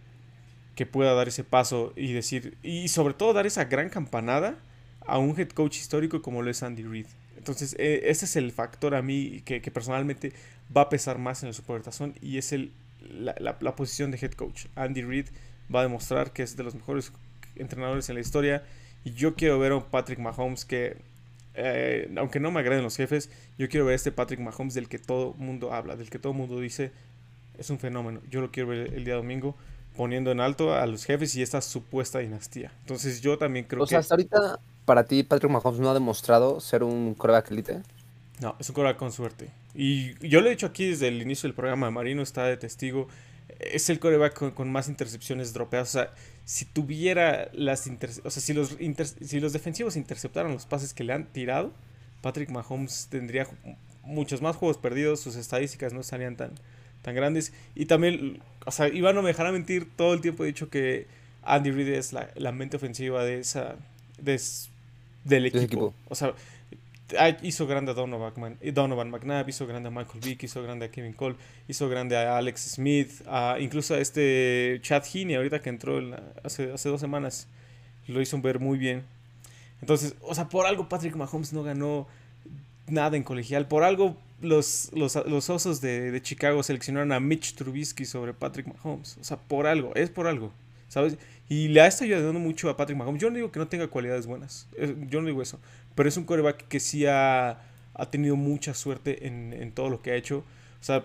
que pueda dar ese paso y decir, y sobre todo dar esa gran campanada a un head coach histórico como lo es Andy Reid. Entonces, eh, ese es el factor a mí que, personalmente va a pesar más en el Supertazón y es el, la, la posición de head coach. Andy Reid va a demostrar que es de los mejores entrenadores en la historia. Y yo quiero ver a un Patrick Mahomes que, eh, aunque no me agraden los jefes, yo quiero ver a este Patrick Mahomes del que todo mundo habla, del que todo mundo dice es un fenómeno. Yo lo quiero ver el día domingo poniendo en alto a los jefes y esta supuesta dinastía. Entonces yo también creo que... O sea, hasta ahorita, para ti, Patrick Mahomes no ha demostrado ser un coreback elite. No, es un coreback con suerte. Y yo lo he dicho aquí desde el inicio del programa, Marino está de testigo es el coreback con, más intercepciones dropeadas. O sea, si tuviera las o sea, si los, si los defensivos interceptaran los pases que le han tirado, Patrick Mahomes tendría muchos más juegos perdidos, sus estadísticas no estarían tan, tan grandes. Y también, o sea, Iván no me dejará mentir, todo el tiempo he dicho que Andy Reid es la, mente ofensiva de esa, del equipo. O sea, hizo grande a Donovan, Donovan McNabb, hizo grande a Michael Vick, hizo grande a Kevin Cole, hizo grande a Alex Smith, incluso a este Chad Heaney, ahorita que entró hace, hace dos semanas, lo hizo ver muy bien. Entonces, o sea, por algo Patrick Mahomes no ganó nada en colegial, por algo los, los, osos de, de, Chicago seleccionaron a Mitch Trubisky sobre Patrick Mahomes, o sea, por algo, es por algo, ¿sabes? Y le ha estado ayudando mucho a Patrick Mahomes. Yo no digo que no tenga cualidades buenas, yo no digo eso, pero es un coreback que sí ha, tenido mucha suerte en, todo lo que ha hecho. O sea,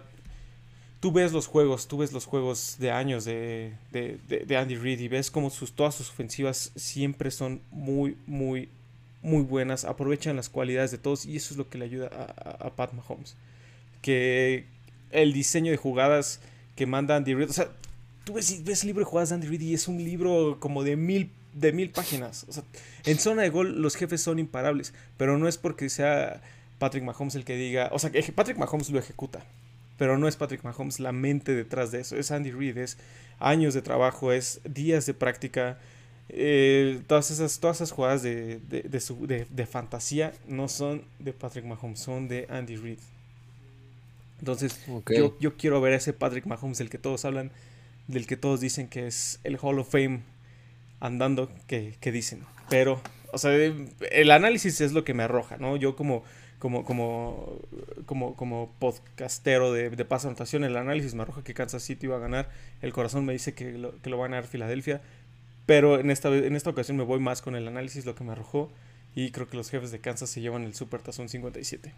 tú ves los juegos, tú ves los juegos de años de, Andy Reid y ves como sus, todas sus ofensivas siempre son muy, muy, muy buenas, aprovechan las cualidades de todos y eso es lo que le ayuda a, Pat Mahomes. Que el diseño de jugadas que manda Andy Reid, o sea, tú ves, ves el libro de jugadas de Andy Reid y es un libro como de mil de mil páginas. O sea, en zona de gol los jefes son imparables, pero no es porque sea Patrick Mahomes el que diga, o sea, que Patrick Mahomes lo ejecuta, pero no es Patrick Mahomes la mente detrás de eso, es Andy Reid, es años de trabajo, es días de práctica. Eh, todas, esas, todas esas jugadas de, de, fantasía no son de Patrick Mahomes, son de Andy Reid. Entonces, yo, yo quiero ver a ese Patrick Mahomes del que todos hablan, del que todos dicen que es el Hall of Fame andando que, dicen. Pero, o sea, el análisis es lo que me arroja, ¿no? Yo como, como, como, como, como podcastero de, de el análisis me arroja que Kansas City va a ganar. El corazón me dice que lo, que lo va a ganar Filadelfia. Pero en esta, en esta ocasión me voy más con el análisis, lo que me arrojó. Y creo que los jefes de Kansas se llevan el Super Tazón 57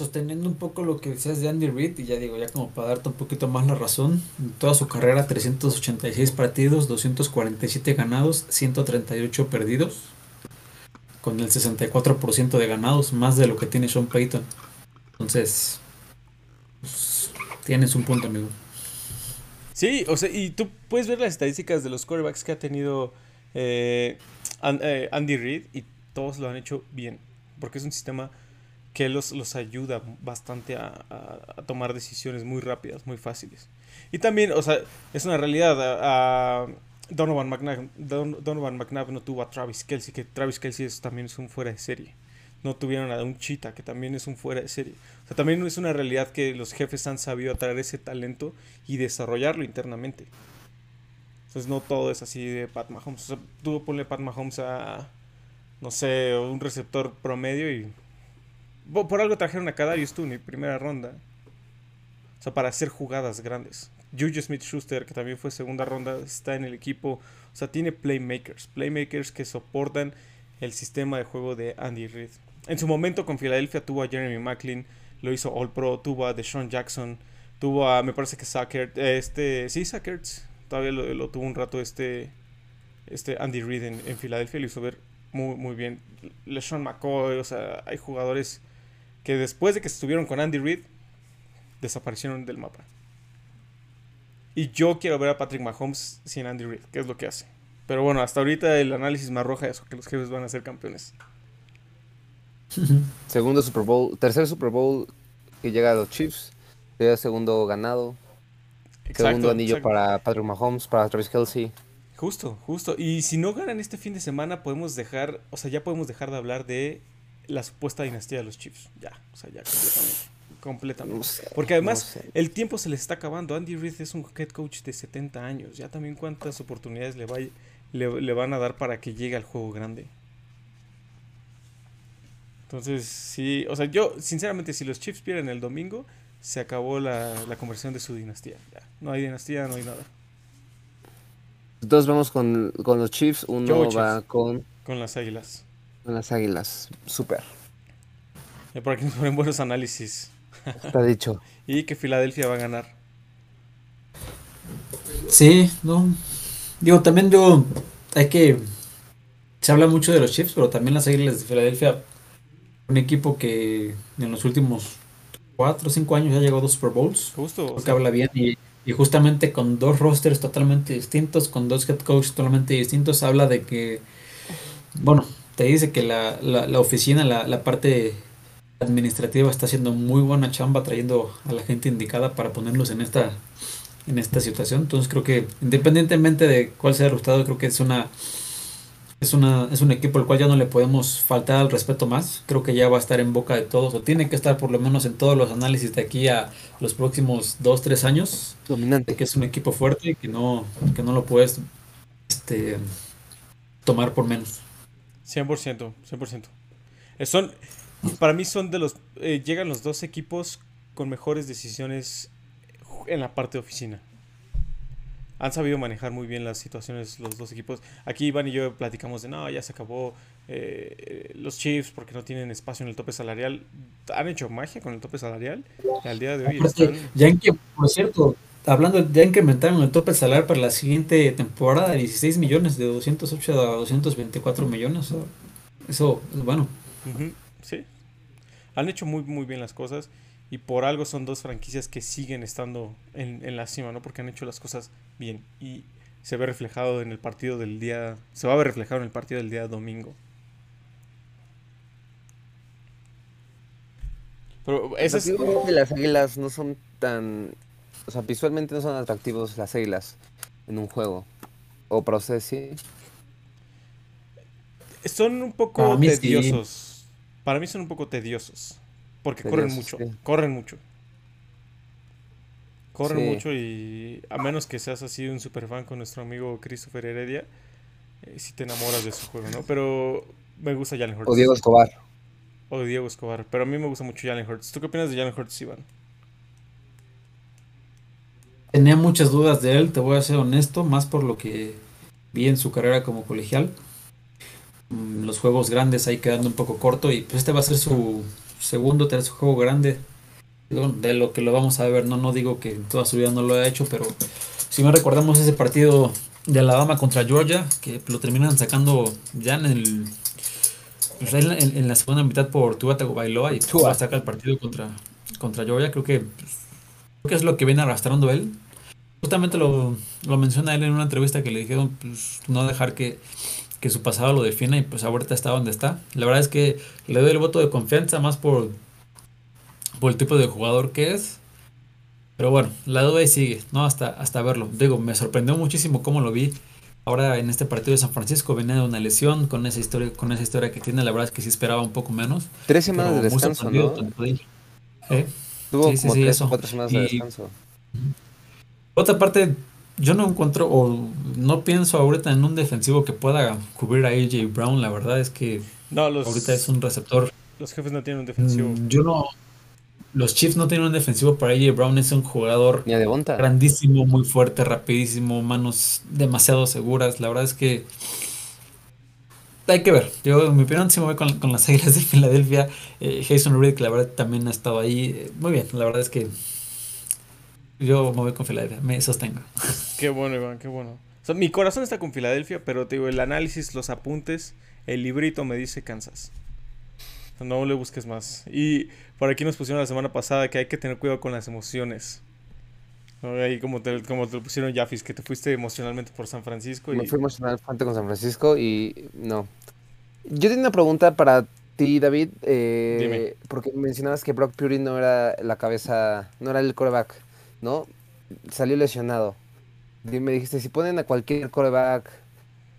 sosteniendo un poco lo que decías de Andy Reid, y ya digo, ya como para darte un poquito más la razón, en toda su carrera 386 partidos, 247 ganados, 138 perdidos, con el 64% de ganados, más de lo que tiene Sean Payton. Entonces, pues, tienes un punto, amigo. Sí, o sea, y tú puedes ver las estadísticas de los quarterbacks que ha tenido eh, eh, Andy Reid y todos lo han hecho bien, porque es un sistema que los, los ayuda bastante a, tomar decisiones muy rápidas, muy fáciles. Y también, o sea, es una realidad, Donovan, McNabb, Donovan McNabb no tuvo a Travis Kelsey, que Travis Kelsey también es un fuera de serie. No tuvieron a un Cheetah, que también es un fuera de serie. O sea, también es una realidad que los jefes han sabido atraer ese talento y desarrollarlo internamente. Entonces no todo es así de Pat Mahomes. O sea, tú ponle Pat Mahomes a, no sé, un receptor promedio y... Por algo trajeron a Kadarius mi primera ronda. O sea, para hacer jugadas grandes. Juju Smith-Schuster, que también fue segunda ronda, está en el equipo. O sea, tiene playmakers. Playmakers que soportan el sistema de juego de Andy Reid. En su momento con Filadelfia tuvo a Jeremy Macklin, lo hizo All Pro, tuvo a Deshaun Jackson, tuvo a, me parece que Sackert, este, sí, Sackerts, todavía lo, tuvo un rato este, este Andy Reid en, en, Filadelfia, lo hizo ver muy, muy bien. LeSean McCoy, o sea, hay jugadores que después de que estuvieron con Andy Reid, desaparecieron del mapa. Y yo quiero ver a Patrick Mahomes sin Andy Reid, que es lo que hace. Pero bueno, hasta ahorita el análisis me arroja eso, que los jefes van a ser campeones. Segundo Super Bowl, tercer Super Bowl que llega a los Chiefs, segundo ganado. segundo anillo para Patrick Mahomes, para Travis Kelsey. Justo, justo. Y si no ganan este fin de semana, podemos dejar, o sea, ya podemos dejar de hablar de la supuesta dinastía de los Chiefs. Ya, o sea, ya completamente completamente. Porque además el tiempo se les está acabando. Andy Reid es un head coach de 70 años. Ya también cuántas oportunidades le, va, le, van a dar para que llegue al juego grande. Entonces, sí, o sea, yo, sinceramente, si los Chiefs pierden el domingo, se acabó la, conversión de su dinastía. Ya, no hay dinastía, no hay nada. Dos vamos con, los Chiefs, uno va con... Con las Águilas. Con las Águilas, súper. por aquí nos ponen buenos análisis. Está dicho. y que Filadelfia va a ganar. Sí, no. Digo, también yo. Hay que. Se habla mucho de los Chiefs, pero también las Águilas de Filadelfia. Un equipo que en los últimos 4 o 5 años ya llegó a dos Super Bowls. Justo. que habla bien. Y, justamente con dos rosters totalmente distintos, con dos head coaches totalmente distintos, habla de que. Bueno, te dice que la, la, oficina, la, la parte administrativa está haciendo muy buena chamba trayendo a la gente indicada para ponerlos en esta en esta situación. Entonces creo que independientemente de cuál sea el resultado, creo que es una es una es un equipo al cual ya no le podemos faltar al respeto más. Creo que ya va a estar en boca de todos o tiene que estar por lo menos en todos los análisis de aquí a los próximos dos tres años. Dominante. Que es un equipo fuerte y que no que no lo puedes este tomar por menos. 100%, 100%. Son para mí son de los. Eh, llegan los dos equipos con mejores decisiones en la parte de oficina. Han sabido manejar muy bien las situaciones los dos equipos. Aquí Iván y yo platicamos de no, ya se acabó eh, los Chiefs porque no tienen espacio en el tope salarial. Han hecho magia con el tope salarial. al día de hoy están... Ya en que, por cierto, hablando, ya incrementaron el tope salarial para la siguiente temporada de 16 millones, de 208 a 224 millones. Eso es bueno. Sí. Han hecho muy, muy bien las cosas. Y por algo son dos franquicias que siguen estando en, la cima, ¿no? Porque han hecho las cosas bien. Y se ve reflejado en el partido del día. Se va a ver reflejado en el partido del día domingo. Pero esas... las águilas no son tan. O sea, visualmente no son atractivos las águilas en un juego. O procesi. Son un poco tediosos. Para mí son un poco tediosos. Porque corren mucho. Corren mucho. Corren mucho y a menos que seas así un super fan con nuestro amigo Christopher Heredia, eh, si te enamoras de su juego, ¿no? Pero me gusta Jalen Hurts. O Diego Escobar. O Diego Escobar. Pero a mí me gusta mucho Jalen Hurts. ¿Tú qué opinas de Jalen Hurts, Iván? Tenía muchas dudas de él, te voy a ser honesto, más por lo que vi en su carrera como colegial. Mm, los juegos grandes ahí quedando un poco corto y pues este va a ser su segundo, tercer juego grande de lo que lo vamos a ver, no, no digo que toda su vida no lo haya hecho, pero si me recordamos ese partido de Alabama contra Georgia, que lo terminan sacando ya en el pues, en, la segunda mitad por Tua Tagovailoa y Tua saca el partido contra, contra Georgia, creo que, pues, creo que es lo que viene arrastrando él. Justamente lo, lo menciona él en una entrevista que le dijeron pues, no dejar que que su pasado lo defina y pues ahorita está donde está. La verdad es que le doy el voto de confianza más por, por el tipo de jugador que es. Pero bueno, la duda sigue, ¿no? Hasta, hasta verlo. Digo, me sorprendió muchísimo cómo lo vi. Ahora en este partido de San Francisco venía de una lesión con esa historia, con esa historia que tiene, la verdad es que sí esperaba un poco menos. Tres semanas de descanso, ¿no? ¿Eh? Tuvo como tres o cuatro semanas de descanso. Otra parte, yo no encuentro o no pienso ahorita en un defensivo que pueda cubrir a AJ Brown. La verdad es que no, ahorita es un receptor. Los jefes no tienen un defensivo. Mm, yo no. Los Chiefs no tienen un defensivo para AJ Brown. Es un jugador grandísimo, muy fuerte, rapidísimo, manos demasiado seguras. La verdad es que hay que ver. Yo, en mi opinión, sí me voy con, con las Águilas de Filadelfia. Eh, Jason Reed, la verdad, también ha estado ahí. Muy bien, la verdad es que yo me voy con Filadelfia, me sostengo. Qué bueno, Iván, qué bueno. mi corazón está con Filadelfia, pero te digo, el análisis, los apuntes, el librito me dice Kansas. No le busques más. Y por aquí nos pusieron la semana pasada que hay que tener cuidado con las emociones. Ahí como te, como te lo pusieron Jaffis, que te fuiste emocionalmente por San Francisco. Y... Me fui emocionalmente con San Francisco y no. Yo tengo una pregunta para ti, David. Eh, Dime. Porque mencionabas que Brock Purdy no era la cabeza, no era el coreback. ¿No? Salió lesionado. Me dijiste, si ponen a cualquier coreback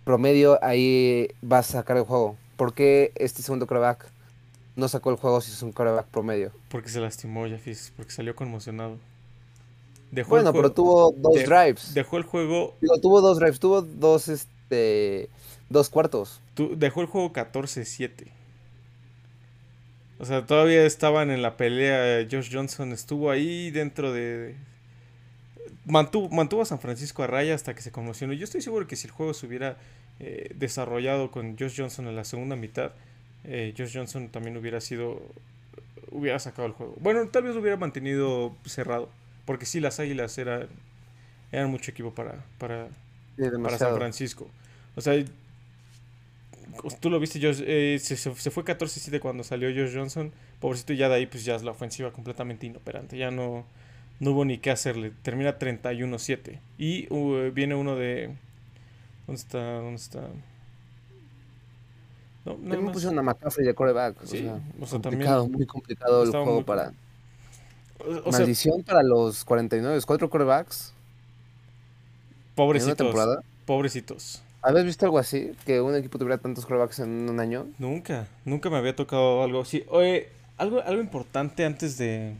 promedio, ahí vas a sacar el juego. ¿Por qué este segundo coreback no sacó el juego si es un coreback promedio? Porque se lastimó, Jafis, porque salió conmocionado. bueno, pero tuvo dos drives. Dejó el juego. tuvo dos drives, tuvo dos, este, dos cuartos. dejó el juego 14-7. O sea, todavía estaban en la pelea. Josh Johnson estuvo ahí dentro de, mantuvo, a San Francisco a raya hasta que se conmocionó. Yo estoy seguro que si el juego se hubiera eh, desarrollado con Josh Johnson en la segunda mitad, eh, Josh Johnson también hubiera sido. hubiera sacado el juego. Bueno, tal vez lo hubiera mantenido cerrado. Porque sí, las águilas eran, eran mucho equipo para, para, para San Francisco. O sea, tú lo viste, eh, se, se, fue 14-7 cuando salió Josh Johnson. Pobrecito, ya de ahí, pues ya es la ofensiva completamente inoperante. Ya no no hubo ni qué hacerle. Termina 31-7. Y uh, viene uno de... ¿Dónde está? ¿Dónde está? No, puse una McCaffrey de coreback. Sí, o sea, complicado, muy complicado el juego para... Maldición para los 49, cuatro corebacks. Pobrecitos. Pobrecitos. ¿Habías visto algo así? Que un equipo tuviera tantos corebacks en un año. Nunca, nunca me había tocado algo así. Oye, algo, algo importante antes de,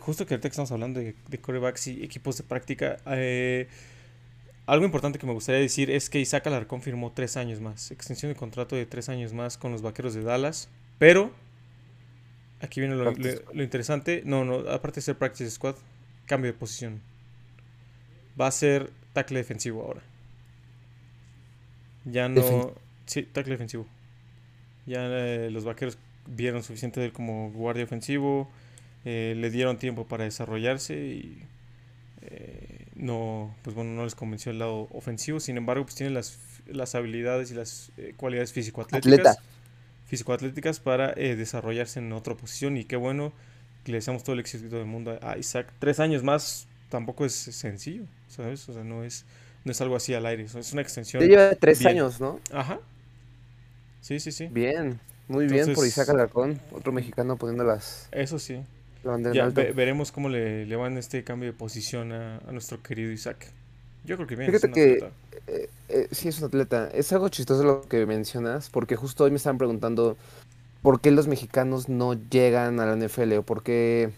justo que ahorita que estamos hablando de, de corebacks y equipos de práctica, eh, algo importante que me gustaría decir es que Isaac Alarcón firmó tres años más, extensión de contrato de tres años más con los Vaqueros de Dallas, pero aquí viene lo, interesante, no, no, aparte de ser practice squad, cambio de posición, va a ser tackle defensivo ahora. Ya no, sí, tackle defensivo. Ya eh, los Vaqueros vieron suficiente de él como guardia ofensivo eh, le dieron tiempo para desarrollarse y eh, no, pues bueno, no les convenció el lado ofensivo. Sin embargo, pues tiene las, las habilidades y las eh, cualidades físico-atléticas. Físico-atléticas para desarrollarse en otra posición. Y qué bueno que le deseamos todo el éxito del mundo a Isaac. Tres años más tampoco es sencillo, ¿sabes? O sea, no es, no es algo así al aire, es una extensión. lleva tres años, ¿no? Ajá. Sí, sí, sí. Bien, muy bien por Isaac Alarcón, otro mexicano poniendo las... Eso sí veremos cómo le, le van este cambio de posición a, nuestro querido Isaac. Yo creo que bien. Fíjate que eh, eh, sí es un atleta. Es algo chistoso lo que mencionas, porque justo hoy me estaban preguntando por qué los mexicanos no llegan a la NFL o por qué,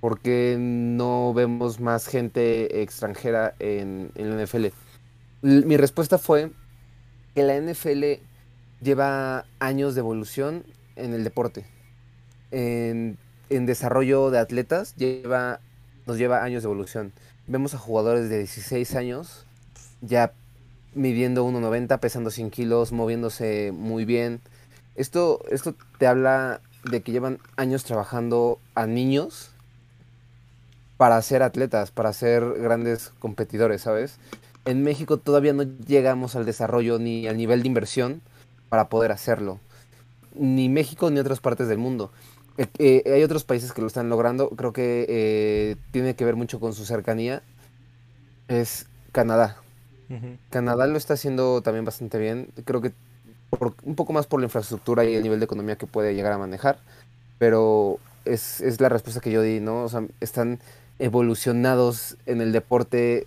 por qué no vemos más gente extranjera en, en la NFL. mi respuesta fue que la NFL lleva años de evolución en el deporte. En en desarrollo de atletas lleva, nos lleva años de evolución. Vemos a jugadores de 16 años ya midiendo 1,90, pesando 100 kilos, moviéndose muy bien. Esto, esto te habla de que llevan años trabajando a niños para ser atletas, para ser grandes competidores, ¿sabes? En México todavía no llegamos al desarrollo ni al nivel de inversión para poder hacerlo. Ni México ni otras partes del mundo. Eh, eh, hay otros países que lo están logrando. Creo que eh, tiene que ver mucho con su cercanía. Es Canadá. Canadá lo está haciendo también bastante bien. Creo que un poco más por la infraestructura y el nivel de economía que puede llegar a manejar. Pero es, es la respuesta que yo di, ¿no? O sea, están evolucionados en el deporte,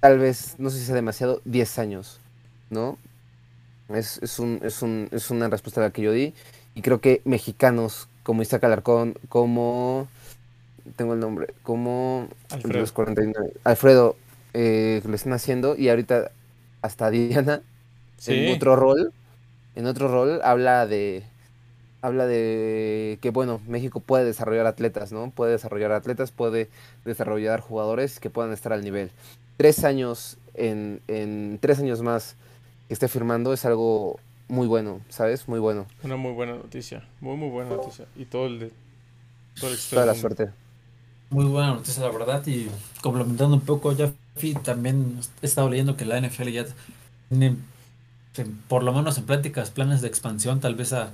tal vez, no sé si sea demasiado, 10 años, ¿no? Es, es, un, es, un, es una respuesta a la que yo di. Y creo que mexicanos como Isaac Alarcón, como. Tengo el nombre, como. Alfredo, 49, Alfredo eh, lo están haciendo. Y ahorita hasta Diana, en otro rol, en otro rol, habla de. Habla de que, bueno, México puede desarrollar atletas, ¿no? Puede desarrollar atletas, puede desarrollar jugadores que puedan estar al nivel. Tres años, en, en tres años más que esté firmando es algo muy bueno, ¿sabes? Muy bueno. Una muy buena noticia, muy muy buena noticia. Y todo el de... Todo el Toda la suerte. Muy buena noticia, la verdad. Y complementando un poco, ya también he estado leyendo que la NFL ya tiene, por lo menos en pláticas, planes de expansión, tal vez a,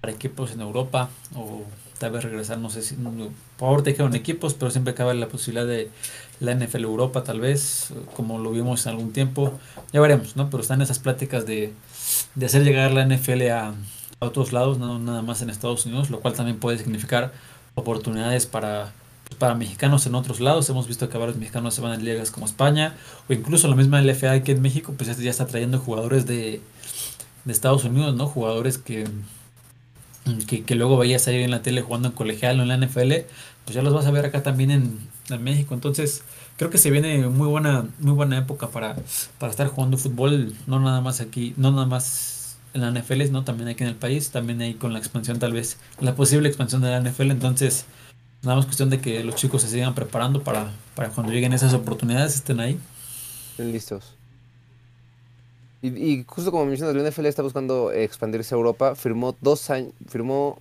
para equipos en Europa o tal vez regresar, no sé si, por favor te quedan equipos, pero siempre cabe la posibilidad de la NFL Europa, tal vez, como lo vimos en algún tiempo. Ya veremos, ¿no? Pero están esas pláticas de de hacer llegar la NFL a, otros lados, no nada más en Estados Unidos, lo cual también puede significar oportunidades para, para mexicanos en otros lados. Hemos visto que varios mexicanos se van a ligas como España o incluso la misma LFA que en México, pues ya está trayendo jugadores de, de Estados Unidos, ¿no? Jugadores que, que, luego veías ahí en la tele jugando en colegial o en la NFL, pues ya los vas a ver acá también en, en México. Entonces, creo que se viene muy buena, muy buena época para, para estar jugando fútbol, no nada más aquí, no nada más en la NFL, no también aquí en el país, también ahí con la expansión tal vez, la posible expansión de la NFL, entonces nada más cuestión de que los chicos se sigan preparando para, para cuando lleguen esas oportunidades estén ahí. Estén listos. Y, justo como mencionas, la NFL está buscando expandirse a Europa, firmó dos años, firmó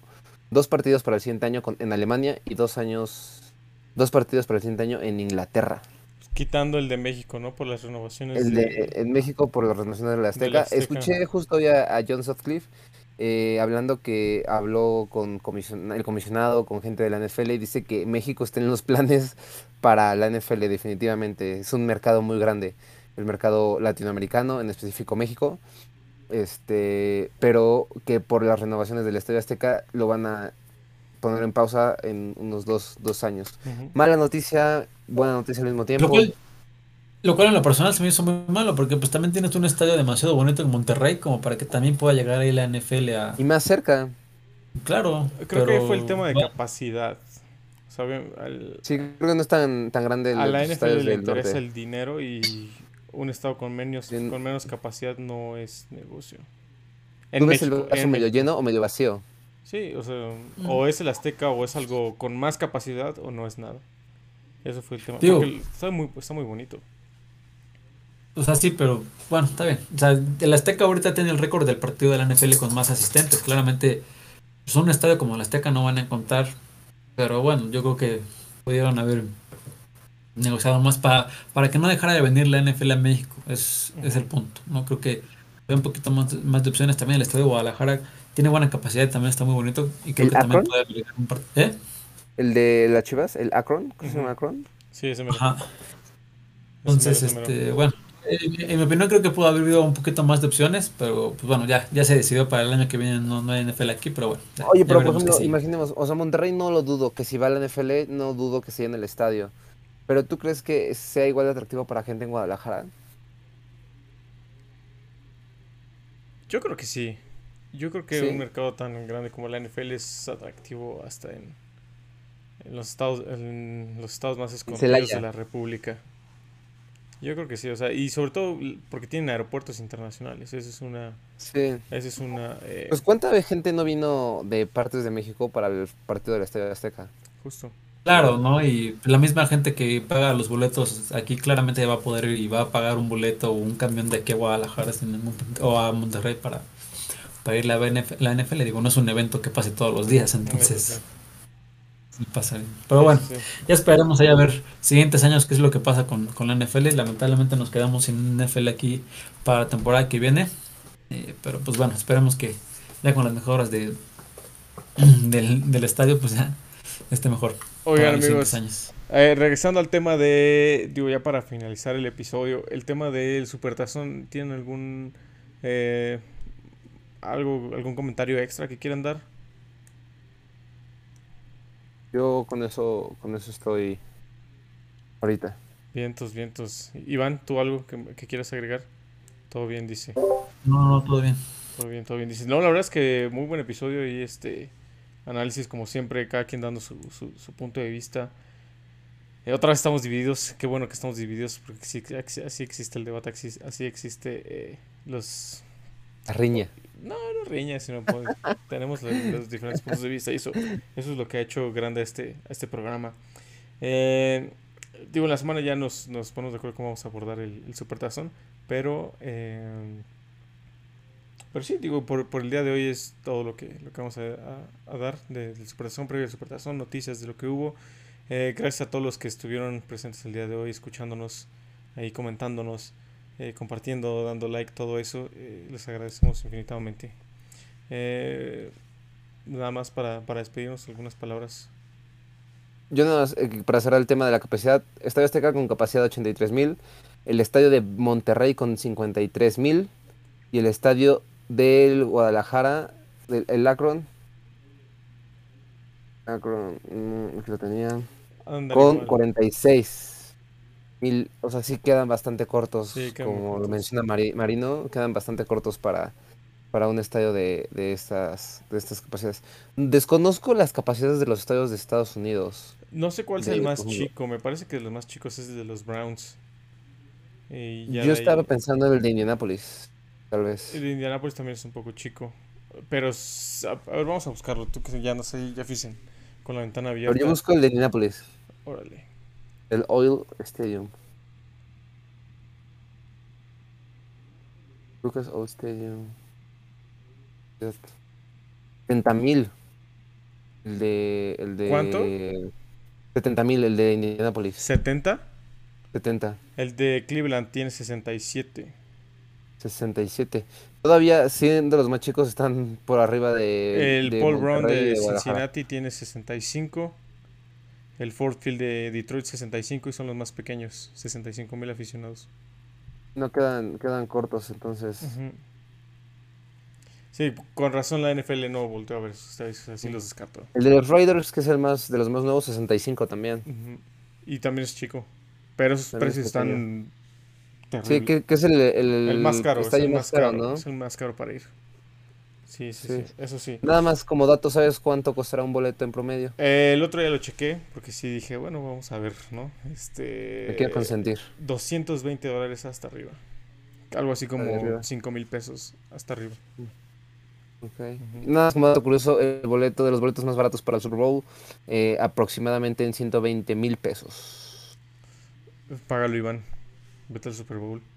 dos partidos para el siguiente año con, en Alemania y dos años dos partidos para el siguiente año en Inglaterra. Quitando el de México, ¿no? Por las renovaciones. El de, en México por las renovaciones de la Azteca. Escuché justo hoy a, John Sutcliffe eh, hablando que habló con el comisionado, con gente de la NFL y dice que México está en los planes para la NFL definitivamente. Es un mercado muy grande, el mercado latinoamericano, en específico México. Este, pero que por las renovaciones del Estadio Azteca lo van a poner en pausa en unos dos, dos años. Mala noticia, buena noticia al mismo tiempo. Lo cual, en lo personal se me hizo muy malo, porque pues también tienes un estadio demasiado bonito en Monterrey como para que también pueda llegar ahí la NFL a... Y más cerca. Claro. Creo que fue el tema de capacidad. sí, creo que no es tan, tan grande el A la NFL le interesa el dinero y un estado con menos, con menos capacidad no es negocio. En ¿Tú ves el vaso medio lleno o medio vacío? Sí, o sea, o es el Azteca o es algo con más capacidad o no es nada. Eso fue el tema. está muy, está muy bonito. O sea, sí, pero bueno, está bien. O sea, el Azteca ahorita tiene el récord del partido de la NFL con más asistentes. Claramente, pues un estadio como el Azteca no van a encontrar. Pero bueno, yo creo que pudieron haber negociado más para, para que no dejara de venir la NFL a México. Es, es el punto. No creo que hay un poquito más, más de opciones también el estadio de Guadalajara tiene buena capacidad y también está muy bonito. Y creo que también puede un ¿Eh? ¿El de las chivas? ¿El Akron? ¿Cómo se llama Akron? Sí, ese me Ajá. Entonces, este, bueno, en, mi opinión creo que pudo haber habido un poquito más de opciones, pero pues bueno, ya, ya se decidió para el año que viene, no, no hay NFL aquí, pero bueno. Oye, pero por ejemplo, imaginemos, o sea, Monterrey no lo dudo, que si va a la NFL, no dudo que sea en el estadio. Pero ¿tú crees que sea igual de atractivo para gente en Guadalajara? Yo creo que sí. Yo creo que un mercado tan grande como la NFL es atractivo hasta en, los estados en los estados más escondidos de la República. Yo creo que sí, o sea, y sobre todo porque tienen aeropuertos internacionales. Esa es una. Sí. Esa es una. Eh, pues cuánta gente no vino de partes de México para el partido de la Estadio Azteca. Justo. Claro, ¿no? Y la misma gente que paga los boletos aquí claramente va a poder y va a pagar un boleto o un camión de aquí a Guadalajara o a Monterrey para para ir a la NFL. Digo, no es un evento que pase todos los días, entonces pasa Pero bueno, ya esperamos ahí a ver siguientes años qué es lo que pasa con, la NFL. Lamentablemente nos quedamos sin NFL aquí para la temporada que viene. Eh, pero pues bueno, esperemos que ya con las mejoras de, del, estadio, pues ya esté mejor. Oigan, amigos. años. Eh, regresando al tema de, digo ya para finalizar el episodio, el tema del Supertazón, ¿tienen algún eh, algo, algún comentario extra que quieran dar? Yo con eso, con eso estoy ahorita. Vientos, vientos. Iván, ¿tú algo que, que quieras agregar? Todo bien, dice. No, no, todo bien. Todo bien, todo bien. Dice, no, la verdad es que muy buen episodio y este análisis como siempre, cada quien dando su, su, su punto de vista. Eh, otra vez estamos divididos, qué bueno que estamos divididos porque sí, así existe el debate, así, así existe eh, los... La riña. No, no riña, sino pues, tenemos los, los diferentes puntos de vista y eso, eso es lo que ha hecho grande a este, a este programa. Eh, digo, en la semana ya nos, nos ponemos de acuerdo cómo vamos a abordar el, el supertazón, pero... pero sí, digo, por, por el día de hoy es todo lo que, lo que vamos a, a- dar de- del Supertazón, previo al Supertazón, noticias de lo que hubo. Eh, gracias a todos los que estuvieron presentes el día de hoy, escuchándonos, ahí comentándonos, eh, compartiendo, dando like, todo eso. eh, les agradecemos infinitamente. Nada más para, para despedirnos, algunas palabras. Yo nada más, para cerrar el tema de la capacidad, Estadio Azteca con capacidad de 83 mil, el estadio de Monterrey con 53 mil y el estadio del Guadalajara, del, el Akron, Akron, mm, aquí lo tenía, con igual. 46 mil, o sea, sí quedan bastante cortos, Sí, quedan muy como lo menciona Mari- Marino, quedan bastante cortos para, para un estadio de, de estas, de estas capacidades. Desconozco las capacidades de los estadios de Estados Unidos. No sé cuál es el más chico, me parece que de los más chicos es el de los Browns. Y ya Yo ahí- estaba pensando en el de Indianapolis, tal vez. El de Indianapolis también es un poco chico. Pero, a, a ver, vamos a buscarlo. Tú que ya no sé, ya fisen. Con la ventana Pero abierta. yo busco el de Indianapolis, Órale. el Oil Stadium. Lucas Oil Stadium. 70 mil. El de, el de... ¿Cuánto? 70 mil, el de Indianapolis. ¿70? 70, El de Cleveland tiene 67. 67. Todavía 100 de los más chicos están por arriba de... El de Paul Brown de. Cincinnati tiene 65. El Ford Field de Detroit 65 y son los más pequeños. 65 mil aficionados. No quedan, quedan cortos, entonces... Sí, con razón la NFL no volteó a ver así los descartó. El de los Raiders, que es el más de los más nuevos, 65 también. Ujú. Y también es chico. Pero esos También es precios Sí, que, que es el, el, El más caro, es el más caro, ¿no? es el más caro para ir. Sí, sí, Sí. sí, eso sí. Nada más como dato, ¿sabes cuánto costará un boleto en promedio? Eh, el otro día lo chequé, porque sí dije, bueno, vamos a ver, ¿no? Este... Me quiero consentir. 220 dólares hasta arriba. Algo así como arriba. 5 mil pesos hasta arriba. Ok. Ujú. Nada más como dato curioso, el boleto de los boletos más baratos para el Super Bowl, eh, aproximadamente en 120 mil pesos. Págalo, Iván. Vete al Super Bowl.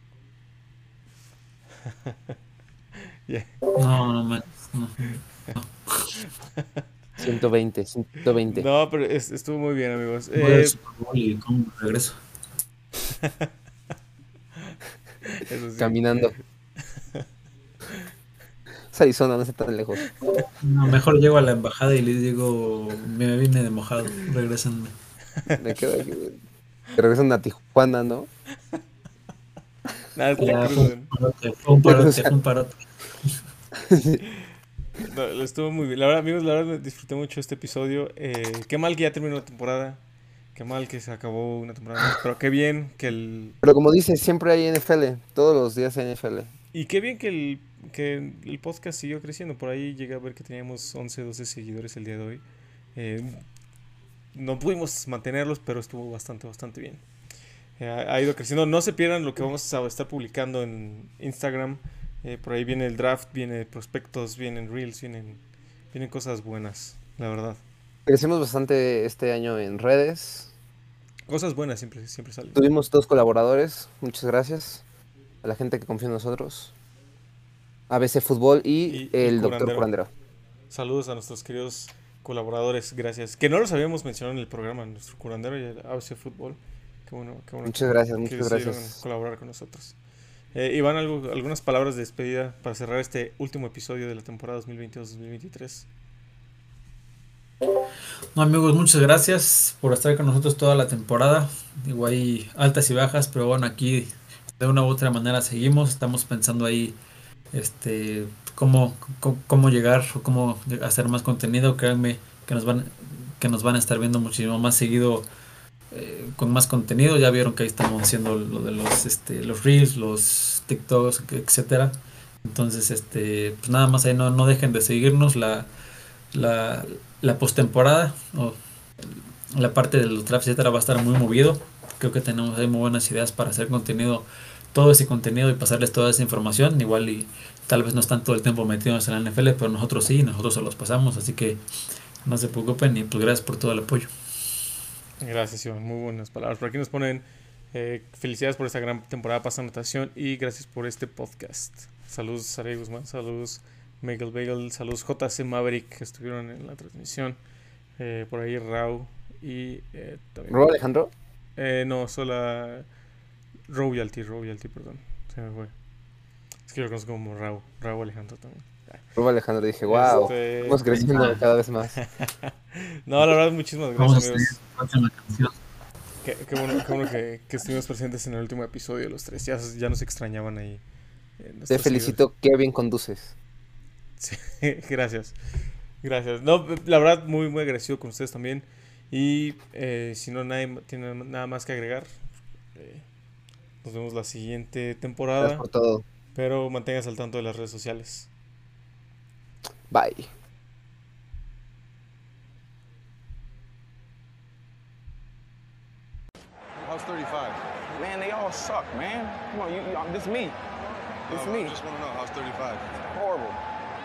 No, no, man, no. 120, 120. No, pero es- estuvo muy bien, amigos. Voy al Eh, Super Bowl y cómo regreso. eso sí. Caminando. Es Arizona, no está tan lejos. No, mejor llego a la embajada y les digo, me vine de mojado, regresenme. Me quedo aquí. Regresan a Tijuana, ¿no? Nada, Ya, fue un parote, fue un parote, fue un parote. No, lo estuvo muy bien. La verdad, amigos, la verdad disfruté mucho este episodio. Eh, qué mal que ya terminó la temporada. Qué mal que se acabó una temporada. Pero qué bien que el. Pero como dices, siempre hay NFL. Todos los días hay NFL. Y qué bien que el, que el podcast siguió creciendo. Por ahí llegué a ver que teníamos 11, 12 seguidores el día de hoy. Eh, no pudimos mantenerlos, pero estuvo bastante, bastante bien. Eh, ha, ido creciendo. No se pierdan lo que vamos a estar publicando en Instagram. Eh, por ahí viene el draft, viene prospectos, vienen reels, vienen, vienen cosas buenas, la verdad. Crecimos bastante este año en redes. Cosas buenas siempre, siempre salen. Tuvimos dos colaboradores. Muchas gracias. A la gente que confía en nosotros. ABC Fútbol y, el doctor Curandero. Curandero. Saludos a nuestros queridos colaboradores, gracias. Que no los habíamos mencionado en el programa, nuestro curandero y el ABC Fútbol. Qué bueno, qué bueno Muchas que- gracias, que muchas gracias. colaborar con nosotros. Eh, Iván, algo, algunas palabras de despedida para cerrar este último episodio de la temporada 2022-2023. No, amigos, muchas gracias por estar con nosotros toda la temporada. Digo, hay altas y bajas, pero bueno, aquí de una u otra manera seguimos. Estamos pensando ahí este cómo, cómo, llegar o cómo hacer más contenido. Créanme que nos van, que nos van a estar viendo muchísimo más seguido eh, con más contenido. Ya vieron que ahí estamos haciendo lo de los, este, los reels, los TikToks, etcétera. Entonces, este, pues nada más ahí no, no dejen de seguirnos. La, la, la postemporada o la parte de los drafts, etcétera, va a estar muy movido. Creo que tenemos ahí muy buenas ideas para hacer contenido, todo ese contenido y pasarles toda esa información. Igual y tal vez no están todo el tiempo metidos en la NFL, pero nosotros sí, nosotros se los pasamos. Así que no se preocupen y pues gracias por todo el apoyo. Gracias, Iván. Muy buenas palabras. Por aquí nos ponen eh, felicidades por esta gran temporada pasa anotación y gracias por este podcast. Saludos, Sari Guzmán. Saludos, Michael Bagel. Saludos, JC Maverick, que estuvieron en la transmisión. Eh, por ahí, Rau. Y eh, también. ¿Ro Alejandro? Eh, no, solo Royalty, Royalty, perdón. Se me fue. Es que yo lo conozco como Rau. Rau Alejandro también. Rau Alejandro, dije, wow, este... estamos creciendo cada vez más. no, la verdad, muchísimas gracias, amigos. Qué, qué, bueno, qué bueno que, que, estuvimos presentes en el último episodio, los tres. Ya, ya nos extrañaban ahí. Te felicito, qué bien conduces. Sí, gracias. Gracias. No, la verdad, muy, muy agradecido con ustedes también. Y eh, si no nadie tiene nada más que agregar, eh, nos vemos la siguiente temporada. Gracias por todo. Pero manténgase al tanto de las redes sociales. Bye. How's 35? Man, they all suck, man. Come on, you, you, um, this is me. This is me. I just want to know, how's 35? Horrible.